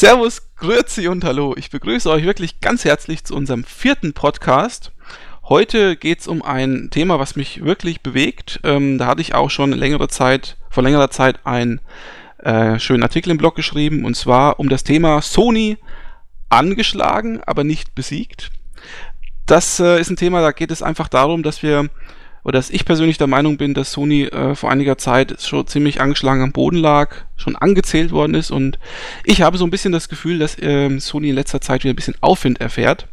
Servus, Grüezi und Hallo. Ich begrüße euch wirklich ganz herzlich zu unserem vierten Podcast. Heute geht es um ein Thema, was mich wirklich bewegt. Ähm, da hatte ich auch schon längere Zeit, vor längerer Zeit einen äh, schönen Artikel im Blog geschrieben und zwar um das Thema Sony angeschlagen, aber nicht besiegt. Das äh, ist ein Thema, da geht es einfach darum, dass wir oder dass ich persönlich der Meinung bin, dass Sony äh, vor einiger Zeit schon ziemlich angeschlagen am Boden lag, schon angezählt worden ist und ich habe so ein bisschen das Gefühl, dass ähm, Sony in letzter Zeit wieder ein bisschen Aufwind erfährt.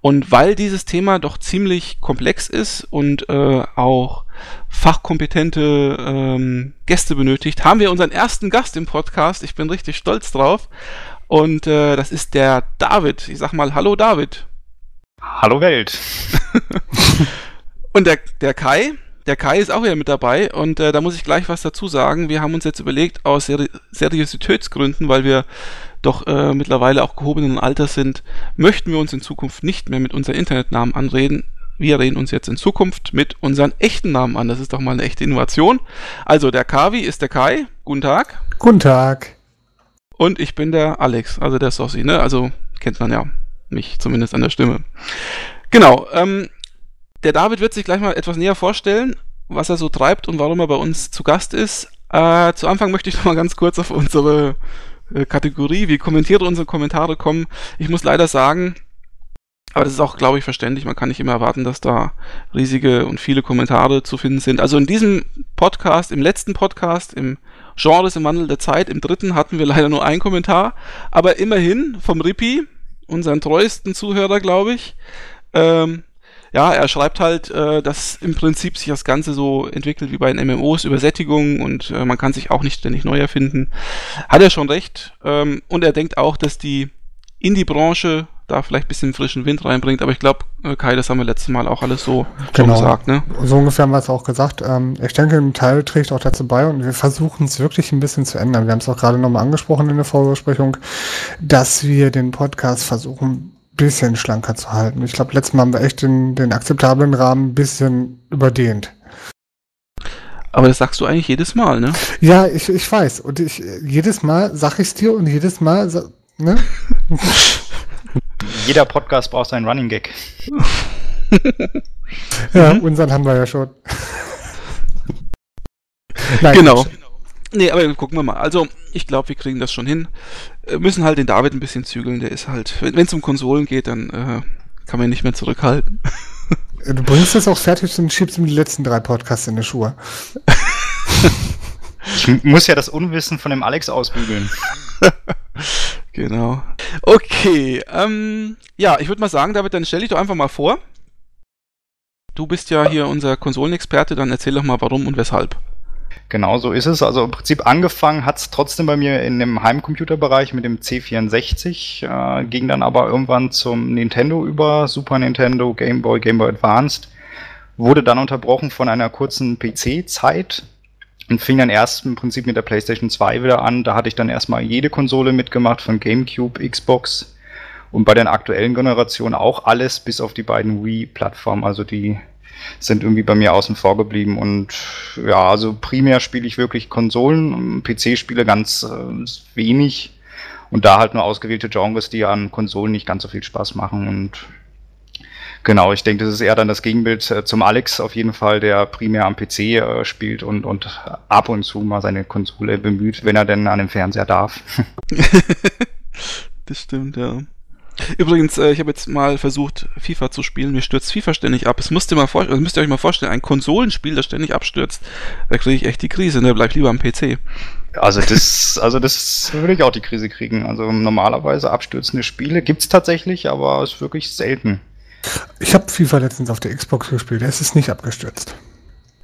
Und weil dieses Thema doch ziemlich komplex ist und äh, auch fachkompetente ähm, Gäste benötigt, haben wir unseren ersten Gast im Podcast. Ich bin richtig stolz drauf. Und äh, das ist der David. Ich sag mal Hallo David. Hallo Welt. Und der, der Kai, der Kai ist auch wieder mit dabei und äh, da muss ich gleich was dazu sagen. Wir haben uns jetzt überlegt, aus Seri Seriositätsgründen, weil wir doch äh, mittlerweile auch gehobenen Alters sind, möchten wir uns in Zukunft nicht mehr mit unseren Internetnamen anreden. Wir reden uns jetzt in Zukunft mit unseren echten Namen an. Das ist doch mal eine echte Innovation. Also der Kavi ist der Kai. Guten Tag. Guten Tag. Und ich bin der Alex, also der Sossi, ne? Also kennt man ja mich zumindest an der Stimme. Genau. Ähm, der David wird sich gleich mal etwas näher vorstellen, was er so treibt und warum er bei uns zu Gast ist. Äh, zu Anfang möchte ich noch mal ganz kurz auf unsere äh, Kategorie, wie Kommentiere unsere Kommentare kommen. Ich muss leider sagen, aber das ist auch, glaube ich, verständlich. Man kann nicht immer erwarten, dass da riesige und viele Kommentare zu finden sind. Also in diesem Podcast, im letzten Podcast, im Genres im Wandel der Zeit, im dritten hatten wir leider nur einen Kommentar. Aber immerhin vom Rippi, unseren treuesten Zuhörer, glaube ich, ähm, ja, er schreibt halt, äh, dass im Prinzip sich das Ganze so entwickelt wie bei den MMOs, Übersättigung und äh, man kann sich auch nicht ständig neu erfinden. Hat er schon recht. Ähm, und er denkt auch, dass die Indie-Branche da vielleicht ein bisschen frischen Wind reinbringt, aber ich glaube, äh, Kai, das haben wir letztes Mal auch alles so genau. gesagt, ne? So ungefähr haben wir es auch gesagt. Ähm, ich denke, ein Teil trägt auch dazu bei und wir versuchen es wirklich ein bisschen zu ändern. Wir haben es auch gerade nochmal angesprochen in der Vorbesprechung, dass wir den Podcast versuchen, bisschen schlanker zu halten. Ich glaube, letztes Mal haben wir echt den, den akzeptablen Rahmen ein bisschen überdehnt. Aber das sagst du eigentlich jedes Mal, ne? Ja, ich, ich weiß. Und ich, jedes Mal sag ich es dir und jedes Mal, ne? Jeder Podcast braucht seinen Running Gag. ja, mhm. unseren haben wir ja schon. Nein, genau. Nee, aber gucken wir mal. Also, ich glaube, wir kriegen das schon hin. Wir müssen halt den David ein bisschen zügeln. Der ist halt, wenn es um Konsolen geht, dann äh, kann man ihn nicht mehr zurückhalten. Du bringst das auch fertig und schiebst ihm die letzten drei Podcasts in die Schuhe. Ich muss ja das Unwissen von dem Alex ausbügeln. genau. Okay, ähm, ja, ich würde mal sagen, David, dann stell dich doch einfach mal vor. Du bist ja hier unser Konsolenexperte, dann erzähl doch mal warum und weshalb. Genau so ist es. Also im Prinzip angefangen hat es trotzdem bei mir in dem Heimcomputerbereich mit dem C64, äh, ging dann aber irgendwann zum Nintendo über, Super Nintendo, Game Boy, Game Boy Advanced, wurde dann unterbrochen von einer kurzen PC-Zeit und fing dann erst im Prinzip mit der PlayStation 2 wieder an. Da hatte ich dann erstmal jede Konsole mitgemacht, von GameCube, Xbox und bei den aktuellen Generationen auch alles, bis auf die beiden Wii-Plattformen, also die sind irgendwie bei mir außen vor geblieben. Und ja, also primär spiele ich wirklich Konsolen, PC-Spiele ganz äh, wenig. Und da halt nur ausgewählte Genres, die an Konsolen nicht ganz so viel Spaß machen. Und genau, ich denke, das ist eher dann das Gegenbild äh, zum Alex auf jeden Fall, der primär am PC äh, spielt und, und ab und zu mal seine Konsole bemüht, wenn er denn an dem Fernseher darf. das stimmt, ja. Übrigens, äh, ich habe jetzt mal versucht, FIFA zu spielen. Mir stürzt FIFA ständig ab. Es müsst ihr, mal vor, also müsst ihr euch mal vorstellen, ein Konsolenspiel, das ständig abstürzt. Da kriege ich echt die Krise. Ne? Bleib lieber am PC. Also das, also das würde ich auch die Krise kriegen. Also normalerweise abstürzende Spiele gibt's tatsächlich, aber es ist wirklich selten. Ich habe FIFA letztens auf der Xbox gespielt. Es ist nicht abgestürzt.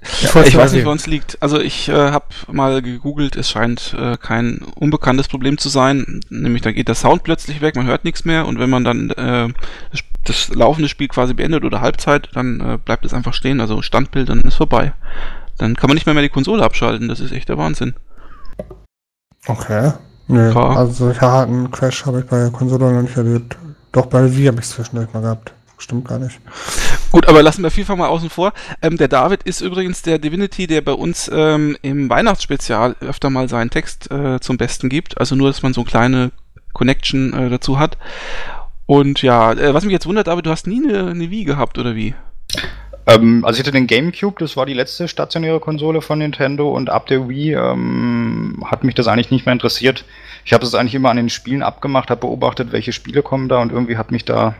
Ich, ja, ich weiß nicht, wo uns liegt. Also ich äh, habe mal gegoogelt, es scheint äh, kein unbekanntes Problem zu sein. Nämlich da geht der Sound plötzlich weg, man hört nichts mehr und wenn man dann äh, das, laufende Spiel quasi beendet oder Halbzeit, dann äh, bleibt es einfach stehen, also Standbild, dann ist vorbei. Dann kann man nicht mehr, mehr die Konsole abschalten, das ist echt der Wahnsinn. Okay. Nö, also harten Crash habe ich bei der Konsole noch nicht erlebt. Doch bei Wii habe ich es zwischendurch mal gehabt. Stimmt gar nicht. Gut, aber lassen wir FIFA mal außen vor. Ähm, der David ist übrigens der Divinity, der bei uns ähm, im Weihnachtsspezial öfter mal seinen Text äh, zum Besten gibt. Also nur, dass man so eine kleine Connection äh, dazu hat. Und ja, äh, was mich jetzt wundert, aber du hast nie eine, eine Wii gehabt, oder wie? Ähm, also ich hatte den GameCube, das war die letzte stationäre Konsole von Nintendo und ab der Wii ähm, hat mich das eigentlich nicht mehr interessiert. Ich habe es eigentlich immer an den Spielen abgemacht, habe beobachtet, welche Spiele kommen da und irgendwie hat mich da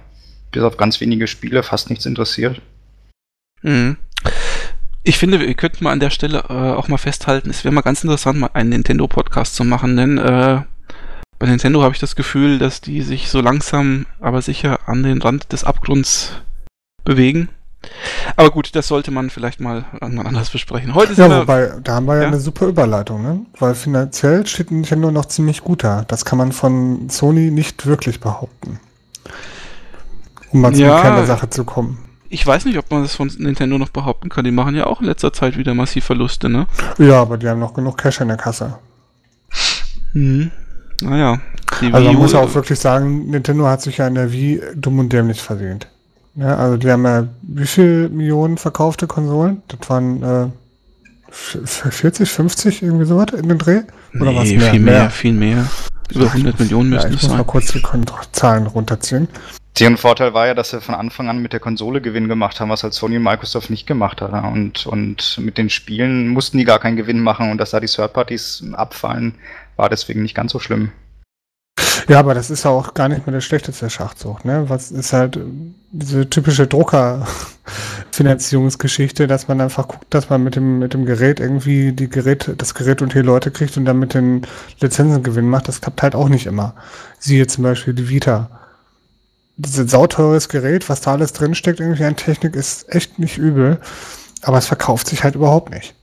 bis auf ganz wenige Spiele fast nichts interessiert. Mhm. Ich finde, wir könnten mal an der Stelle äh, auch mal festhalten, es wäre mal ganz interessant, mal einen Nintendo-Podcast zu machen, denn äh, bei Nintendo habe ich das Gefühl, dass die sich so langsam, aber sicher an den Rand des Abgrunds bewegen. Aber gut, das sollte man vielleicht mal irgendwann anders besprechen. Heute ja, wobei, da haben wir ja, ja, eine super Überleitung, ne? Weil finanziell steht Nintendo noch ziemlich gut da. Das kann man von Sony nicht wirklich behaupten. Um mal ja, zum Kern der Sache zu kommen. Ich weiß nicht, ob man das von Nintendo noch behaupten kann. Die machen ja auch in letzter Zeit wieder massiv Verluste, ne? Ja, aber die haben noch genug Cash in der Kasse. Hm. Naja. Also man muss ja auch wirklich sagen, Nintendo hat sich ja in der Wii dumm und dämlich verdient. Ja, also die haben ja wie viele Millionen verkaufte Konsolen? Das waren äh, 40, 50, irgendwie sowas in den Dreh? Oder nee, was mehr? Viel mehr, mehr, viel mehr. Über 100 Millionen müssen ja, ich muss sein. mal kurz die Zahlen runterziehen. Deren Vorteil war ja, dass sie von Anfang an mit der Konsole Gewinn gemacht haben, was halt Sony und Microsoft nicht gemacht hat. Und, und mit den Spielen mussten die gar keinen Gewinn machen und dass da die Third-Parties abfallen, war deswegen nicht ganz so schlimm. Ja, aber das ist ja auch gar nicht mehr der schlechteste Schachzug, ne? Was ist halt diese typische Druckerfinanzierungsgeschichte, dass man einfach guckt, dass man mit dem, mit dem Gerät irgendwie die Gerät, das Gerät und die Leute kriegt und dann mit den Lizenzen Gewinn macht. Das klappt halt auch nicht immer. Siehe zum Beispiel die Vita. Dieses sauteures Gerät, was da alles drinsteckt, irgendwie an Technik, ist echt nicht übel. Aber es verkauft sich halt überhaupt nicht.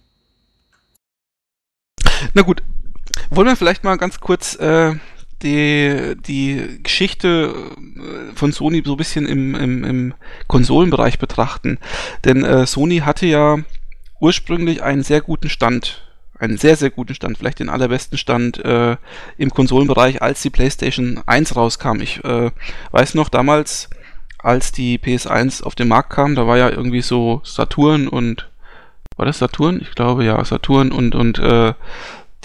Na gut, wollen wir vielleicht mal ganz kurz äh, die, die Geschichte äh, von Sony so ein bisschen im, im, im Konsolenbereich betrachten. Denn äh, Sony hatte ja ursprünglich einen sehr guten Stand, einen sehr, sehr guten Stand, vielleicht den allerbesten Stand äh, im Konsolenbereich, als die PlayStation 1 rauskam. Ich äh, weiß noch damals, als die PS1 auf den Markt kam, da war ja irgendwie so Saturn und war das Saturn? Ich glaube ja, Saturn und und äh,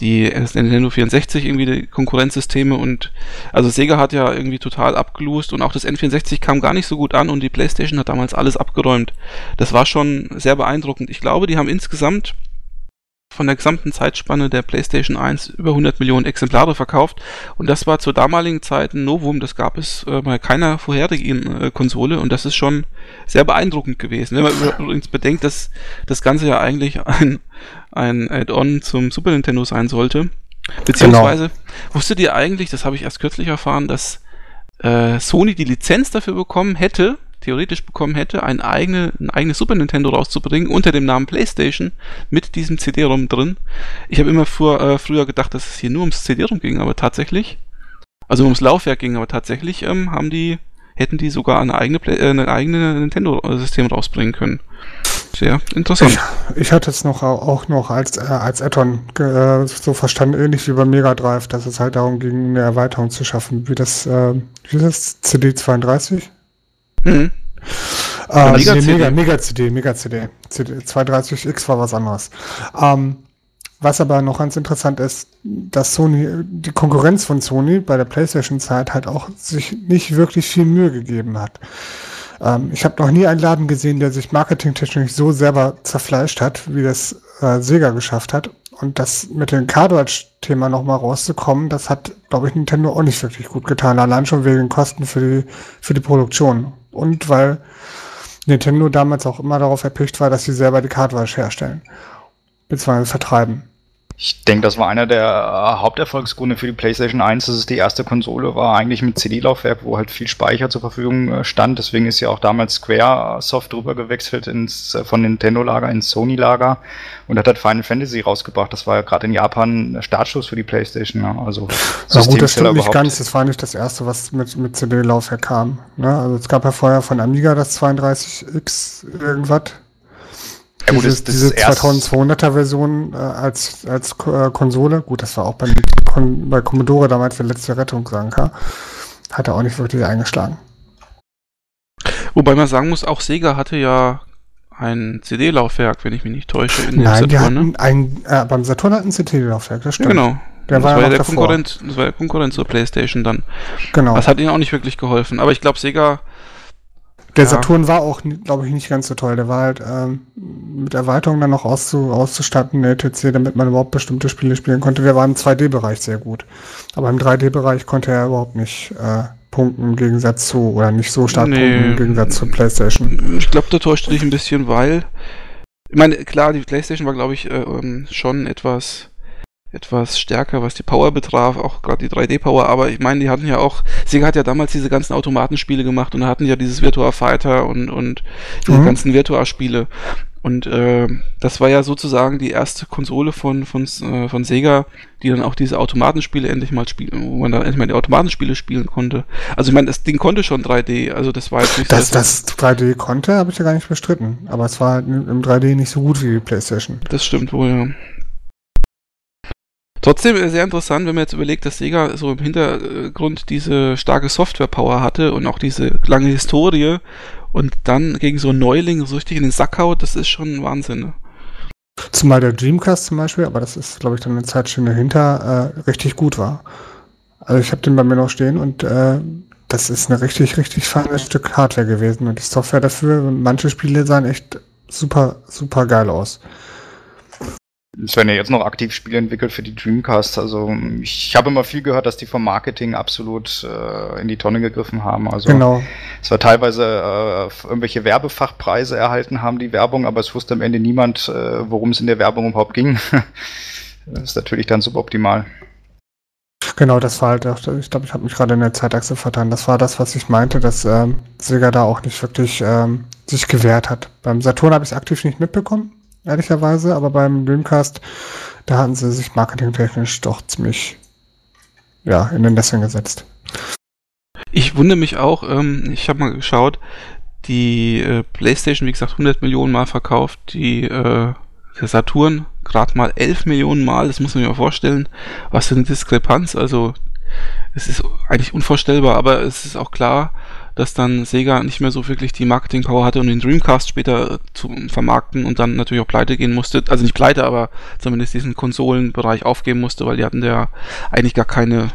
die Nintendo 64 irgendwie die Konkurrenzsysteme und also Sega hat ja irgendwie total abgelost und auch das N64 kam gar nicht so gut an und die PlayStation hat damals alles abgeräumt. Das war schon sehr beeindruckend. Ich glaube, die haben insgesamt von der gesamten Zeitspanne der PlayStation 1 über 100 Millionen Exemplare verkauft und das war zur damaligen Zeit ein Novum, das gab es äh, bei keiner vorherigen äh, Konsole und das ist schon sehr beeindruckend gewesen. Wenn man übrigens bedenkt, dass das Ganze ja eigentlich ein, ein Add-on zum Super Nintendo sein sollte, beziehungsweise genau. wusstet ihr eigentlich, das habe ich erst kürzlich erfahren, dass äh, Sony die Lizenz dafür bekommen hätte, theoretisch bekommen hätte, ein, eigene, ein eigenes Super Nintendo rauszubringen unter dem Namen PlayStation mit diesem CD-ROM drin. Ich habe immer vor, äh, früher gedacht, dass es hier nur ums CD-ROM ging, aber tatsächlich, also ums Laufwerk ging, aber tatsächlich ähm, haben die, hätten die sogar eine eigene, äh, eine eigene Nintendo-System rausbringen können. Sehr interessant. Ich, ich hatte es noch auch noch als, äh, als Add-on äh, so verstanden, ähnlich wie bei Mega Drive, dass es halt darum ging, eine Erweiterung zu schaffen, wie das, äh, wie das CD32? Mhm. Ähm, Mega, nee, Mega, Mega CD, Mega CD. CD 230X war was anderes. Ähm, was aber noch ganz interessant ist, dass Sony, die Konkurrenz von Sony bei der PlayStation-Zeit halt auch sich nicht wirklich viel Mühe gegeben hat. Ähm, ich habe noch nie einen Laden gesehen, der sich marketingtechnisch so selber zerfleischt hat, wie das äh, Sega geschafft hat. Und das mit dem Cartridge-Thema nochmal rauszukommen, das hat, glaube ich, Nintendo auch nicht wirklich gut getan. Allein schon wegen Kosten für die, für die Produktion. Und weil Nintendo damals auch immer darauf erpicht war, dass sie selber die Cartridge herstellen. Beziehungsweise vertreiben. Ich denke, das war einer der äh, Haupterfolgsgründe für die PlayStation 1, dass es die erste Konsole war, eigentlich mit CD-Laufwerk, wo halt viel Speicher zur Verfügung äh, stand. Deswegen ist ja auch damals Square-Soft drüber gewechselt ins, äh, von Nintendo-Lager ins Sony-Lager und hat halt Final Fantasy rausgebracht. Das war ja gerade in Japan Startschuss für die PlayStation. Ja. Also ja, gut, das stimmt nicht ganz. Das war nicht das erste, was mit, mit CD-Laufwerk kam. Ne? Also es gab ja vorher von Amiga das 32X irgendwas. Ja, gut, dieses, diese 2200er Version äh, als, als äh, Konsole, gut, das war auch bei, bei Commodore damals der letzte Rettungsanker, hat er auch nicht wirklich eingeschlagen. Wobei man sagen muss, auch Sega hatte ja ein CD-Laufwerk, wenn ich mich nicht täusche. In Nein, Saturn, die hatten ne? ein, äh, beim Saturn hat ein CD-Laufwerk, das stimmt. Ja, genau. Der das war, ja, der Konkurrent, das war der Konkurrent zur PlayStation dann. Genau. Das hat ihnen auch nicht wirklich geholfen. Aber ich glaube, Sega der ja. Saturn war auch, glaube ich, nicht ganz so toll. Der war halt ähm, mit Erweiterungen dann noch auszu, auszustatten, der ETC, damit man überhaupt bestimmte Spiele spielen konnte. Der war im 2D-Bereich sehr gut. Aber im 3D-Bereich konnte er überhaupt nicht äh, punkten im Gegensatz zu, oder nicht so stark nee. punkten im Gegensatz zur PlayStation. Ich glaube, da täuschte dich ein bisschen, weil, ich meine, klar, die PlayStation war, glaube ich, äh, ähm, schon etwas etwas stärker, was die Power betraf, auch gerade die 3D-Power, aber ich meine, die hatten ja auch, Sega hat ja damals diese ganzen Automatenspiele gemacht und hatten ja dieses Virtua Fighter und, und diese mhm. ganzen Virtua-Spiele. Und äh, das war ja sozusagen die erste Konsole von, von, äh, von Sega, die dann auch diese Automatenspiele endlich mal spielen, wo man dann endlich mal die Automatenspiele spielen konnte. Also ich meine, das Ding konnte schon 3D, also das war jetzt nicht das, so. Dass das 3D konnte, habe ich ja gar nicht bestritten. Aber es war im 3D nicht so gut wie die Playstation. Das stimmt wohl, ja. Trotzdem sehr interessant, wenn man jetzt überlegt, dass Sega so im Hintergrund diese starke Software-Power hatte und auch diese lange Historie und dann gegen so einen Neuling so richtig in den Sack haut, das ist schon Wahnsinn. Ne? Zumal der Dreamcast zum Beispiel, aber das ist, glaube ich, dann eine Zeitschiene dahinter, äh, richtig gut war. Also ich habe den bei mir noch stehen und äh, das ist ein richtig, richtig feines Stück Hardware gewesen und die Software dafür, manche Spiele sahen echt super, super geil aus. Es werden ja jetzt noch aktiv Spiele entwickelt für die Dreamcast. Also ich habe immer viel gehört, dass die vom Marketing absolut äh, in die Tonne gegriffen haben. Also genau. es war teilweise äh, irgendwelche Werbefachpreise erhalten haben, die Werbung, aber es wusste am Ende niemand, äh, worum es in der Werbung überhaupt ging. das ist natürlich dann suboptimal. Genau, das war halt, ich glaube, ich habe mich gerade in der Zeitachse vertan. Das war das, was ich meinte, dass ähm, Sega da auch nicht wirklich ähm, sich gewehrt hat. Beim Saturn habe ich es aktiv nicht mitbekommen ehrlicherweise, aber beim Dreamcast, da hatten sie sich marketingtechnisch doch ziemlich ja, in den Nesseln gesetzt. Ich wundere mich auch, ähm, ich habe mal geschaut, die äh, PlayStation, wie gesagt, 100 Millionen Mal verkauft, die äh, Saturn gerade mal 11 Millionen Mal, das muss man sich mal vorstellen, was für eine Diskrepanz, also es ist eigentlich unvorstellbar, aber es ist auch klar, dass dann Sega nicht mehr so wirklich die Marketing-Power hatte, um den Dreamcast später zu vermarkten und dann natürlich auch pleite gehen musste. Also nicht pleite, aber zumindest diesen Konsolenbereich aufgeben musste, weil die hatten ja eigentlich gar keine,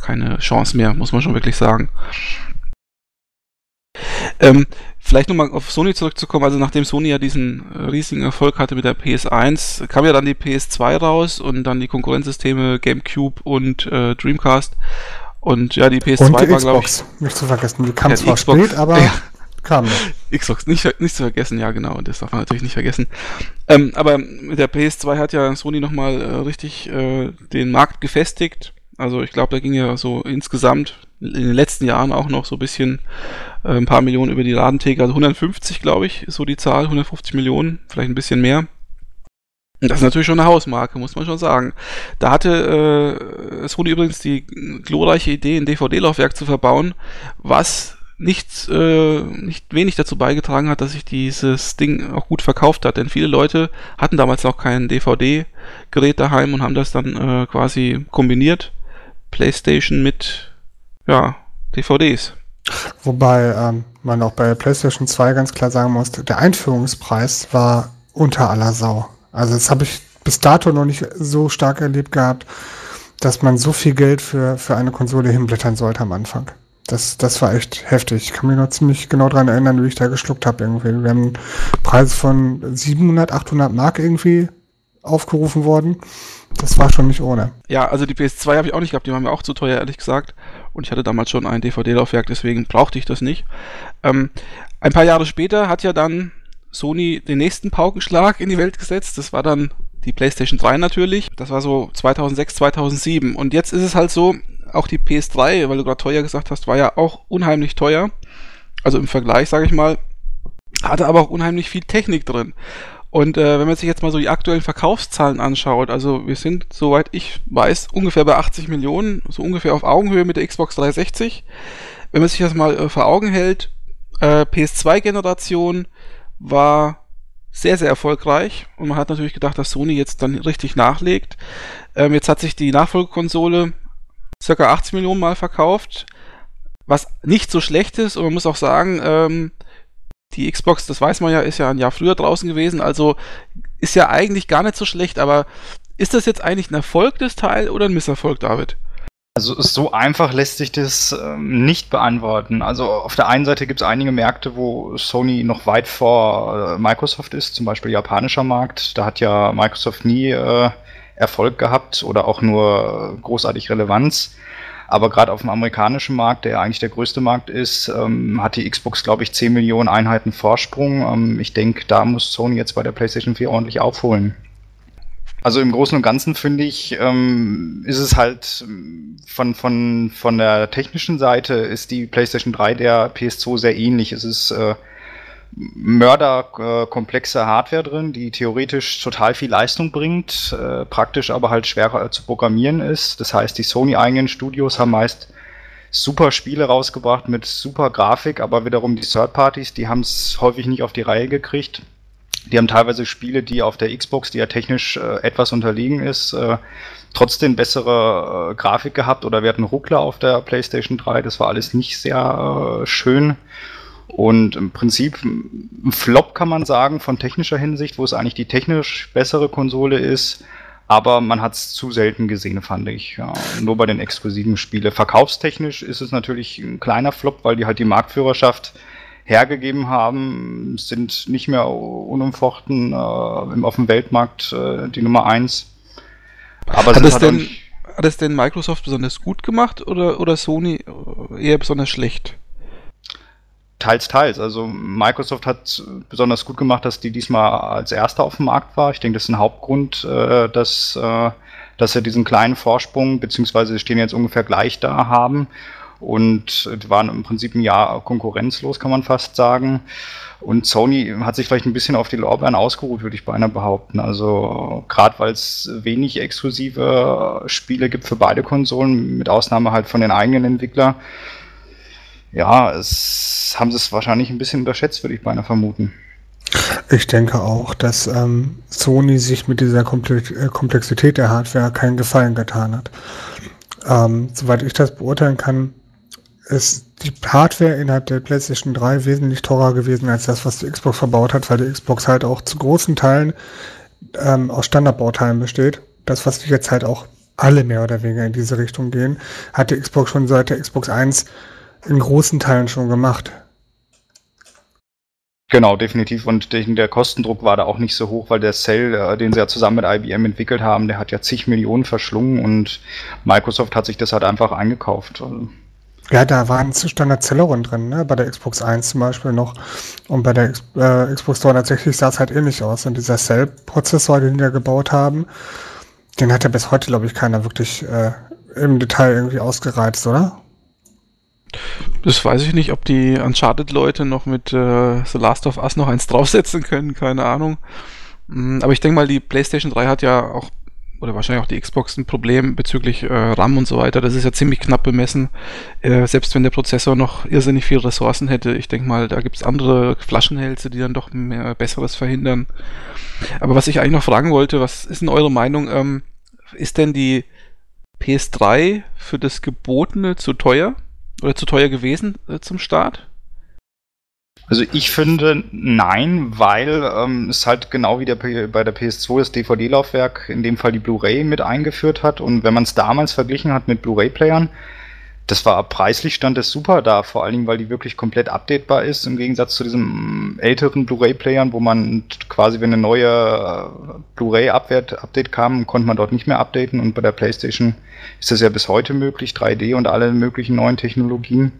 keine Chance mehr, muss man schon wirklich sagen. Ähm, vielleicht nochmal auf Sony zurückzukommen, also nachdem Sony ja diesen riesigen Erfolg hatte mit der PS1, kam ja dann die PS2 raus und dann die Konkurrenzsysteme GameCube und äh, Dreamcast und ja, die PS2 und die war, glaube ich. Nicht zu vergessen, die kam ja, zwar Xbox, spät, aber ja. kam noch. Xbox, nicht, nicht zu vergessen, ja genau, das darf man natürlich nicht vergessen. Ähm, aber mit der PS2 hat ja Sony nochmal äh, richtig äh, den Markt gefestigt. Also ich glaube, da ging ja so insgesamt in den letzten Jahren auch noch so ein bisschen äh, ein paar Millionen über die Ladentheke. Also 150, glaube ich, ist so die Zahl, 150 Millionen, vielleicht ein bisschen mehr. Das ist natürlich schon eine Hausmarke, muss man schon sagen. Da hatte äh, Sony übrigens die glorreiche Idee, ein DVD-Laufwerk zu verbauen, was nicht, äh, nicht wenig dazu beigetragen hat, dass sich dieses Ding auch gut verkauft hat. Denn viele Leute hatten damals noch kein DVD-Gerät daheim und haben das dann äh, quasi kombiniert. PlayStation mit ja, DVDs. Wobei ähm, man auch bei PlayStation 2 ganz klar sagen muss, der Einführungspreis war unter aller Sau. Also das habe ich bis dato noch nicht so stark erlebt gehabt, dass man so viel Geld für, für eine Konsole hinblättern sollte am Anfang. Das, das war echt heftig. Ich kann mich noch ziemlich genau daran erinnern, wie ich da geschluckt habe irgendwie. Wir haben Preise von 700, 800 Mark irgendwie aufgerufen worden. Das war schon nicht ohne. Ja, also die PS2 habe ich auch nicht gehabt, die waren mir auch zu teuer, ehrlich gesagt. Und ich hatte damals schon ein DVD-Laufwerk, deswegen brauchte ich das nicht. Ähm, ein paar Jahre später hat ja dann Sony den nächsten Paukenschlag in die Welt gesetzt. Das war dann die PlayStation 3 natürlich. Das war so 2006, 2007. Und jetzt ist es halt so, auch die PS3, weil du gerade teuer gesagt hast, war ja auch unheimlich teuer. Also im Vergleich, sage ich mal, hatte aber auch unheimlich viel Technik drin. Und äh, wenn man sich jetzt mal so die aktuellen Verkaufszahlen anschaut, also wir sind, soweit ich weiß, ungefähr bei 80 Millionen, so ungefähr auf Augenhöhe mit der Xbox 360. Wenn man sich das mal äh, vor Augen hält, äh, PS2-Generation, war sehr, sehr erfolgreich und man hat natürlich gedacht, dass Sony jetzt dann richtig nachlegt. Ähm, jetzt hat sich die Nachfolgekonsole circa 80 Millionen Mal verkauft, was nicht so schlecht ist und man muss auch sagen, ähm, die Xbox, das weiß man ja, ist ja ein Jahr früher draußen gewesen, also ist ja eigentlich gar nicht so schlecht, aber ist das jetzt eigentlich ein Erfolg des Teil oder ein Misserfolg, David? Also so einfach lässt sich das ähm, nicht beantworten. Also auf der einen Seite gibt es einige Märkte, wo Sony noch weit vor äh, Microsoft ist, zum Beispiel japanischer Markt. Da hat ja Microsoft nie äh, Erfolg gehabt oder auch nur großartig Relevanz. Aber gerade auf dem amerikanischen Markt, der eigentlich der größte Markt ist, ähm, hat die Xbox, glaube ich, 10 Millionen Einheiten Vorsprung. Ähm, ich denke, da muss Sony jetzt bei der PlayStation 4 ordentlich aufholen. Also im Großen und Ganzen finde ich, ähm, ist es halt von, von, von der technischen Seite ist die PlayStation 3 der PS2 sehr ähnlich. Es ist äh, mörderkomplexe äh, Hardware drin, die theoretisch total viel Leistung bringt, äh, praktisch aber halt schwerer zu programmieren ist. Das heißt, die Sony-eigenen Studios haben meist super Spiele rausgebracht mit super Grafik, aber wiederum die Third Parties, die haben es häufig nicht auf die Reihe gekriegt. Die haben teilweise Spiele, die auf der Xbox, die ja technisch äh, etwas unterlegen ist, äh, trotzdem bessere äh, Grafik gehabt oder wir hatten Ruckler auf der PlayStation 3. Das war alles nicht sehr äh, schön. Und im Prinzip ein Flop kann man sagen von technischer Hinsicht, wo es eigentlich die technisch bessere Konsole ist. Aber man hat es zu selten gesehen, fand ich. Ja, nur bei den exklusiven Spielen. Verkaufstechnisch ist es natürlich ein kleiner Flop, weil die halt die Marktführerschaft hergegeben haben, sind nicht mehr unumfochten äh, auf dem Weltmarkt äh, die Nummer eins. Aber hat es halt denn, hat es denn Microsoft besonders gut gemacht oder, oder Sony eher besonders schlecht? Teils, teils. Also Microsoft hat besonders gut gemacht, dass die diesmal als erster auf dem Markt war. Ich denke, das ist ein Hauptgrund, äh, dass, äh, dass sie diesen kleinen Vorsprung, beziehungsweise stehen jetzt ungefähr gleich da haben und waren im Prinzip ein Jahr konkurrenzlos, kann man fast sagen. Und Sony hat sich vielleicht ein bisschen auf die Lorbeeren ausgeruht, würde ich beinahe behaupten. Also gerade weil es wenig exklusive Spiele gibt für beide Konsolen, mit Ausnahme halt von den eigenen Entwicklern. Ja, es haben sie es wahrscheinlich ein bisschen unterschätzt, würde ich beinahe vermuten. Ich denke auch, dass ähm, Sony sich mit dieser äh, Komplexität der Hardware keinen Gefallen getan hat. Ähm, soweit ich das beurteilen kann, ist die Hardware innerhalb der PlayStation 3 wesentlich teurer gewesen als das, was die Xbox verbaut hat, weil die Xbox halt auch zu großen Teilen ähm, aus Standardbauteilen besteht. Das, was jetzt halt auch alle mehr oder weniger in diese Richtung gehen, hat die Xbox schon seit der Xbox 1 in großen Teilen schon gemacht. Genau, definitiv. Und der Kostendruck war da auch nicht so hoch, weil der Cell, äh, den sie ja zusammen mit IBM entwickelt haben, der hat ja zig Millionen verschlungen und Microsoft hat sich das halt einfach eingekauft. Also ja, da waren Standard Celeron drin, ne? bei der Xbox 1 zum Beispiel noch. Und bei der äh, Xbox 360 sah es halt ähnlich aus. Und dieser Cell-Prozessor, den da gebaut haben, den hat ja bis heute, glaube ich, keiner wirklich äh, im Detail irgendwie ausgereizt, oder? Das weiß ich nicht, ob die Uncharted-Leute noch mit äh, The Last of Us noch eins draufsetzen können, keine Ahnung. Mm, aber ich denke mal, die PlayStation 3 hat ja auch oder wahrscheinlich auch die Xbox ein Problem bezüglich äh, RAM und so weiter. Das ist ja ziemlich knapp bemessen, äh, selbst wenn der Prozessor noch irrsinnig viel Ressourcen hätte. Ich denke mal, da gibt es andere Flaschenhälse, die dann doch mehr Besseres verhindern. Aber was ich eigentlich noch fragen wollte, was ist denn eure Meinung? Ähm, ist denn die PS3 für das Gebotene zu teuer oder zu teuer gewesen äh, zum Start? Also ich finde nein, weil ähm, es halt genau wie der, bei der PS2 das DVD-Laufwerk in dem Fall die Blu-ray mit eingeführt hat und wenn man es damals verglichen hat mit Blu-ray-Playern, das war preislich stand es super da, vor allen Dingen, weil die wirklich komplett updatebar ist, im Gegensatz zu diesen älteren Blu-ray-Playern, wo man quasi, wenn eine neue äh, Blu-ray-Update kam, konnte man dort nicht mehr updaten und bei der PlayStation ist das ja bis heute möglich, 3D und alle möglichen neuen Technologien.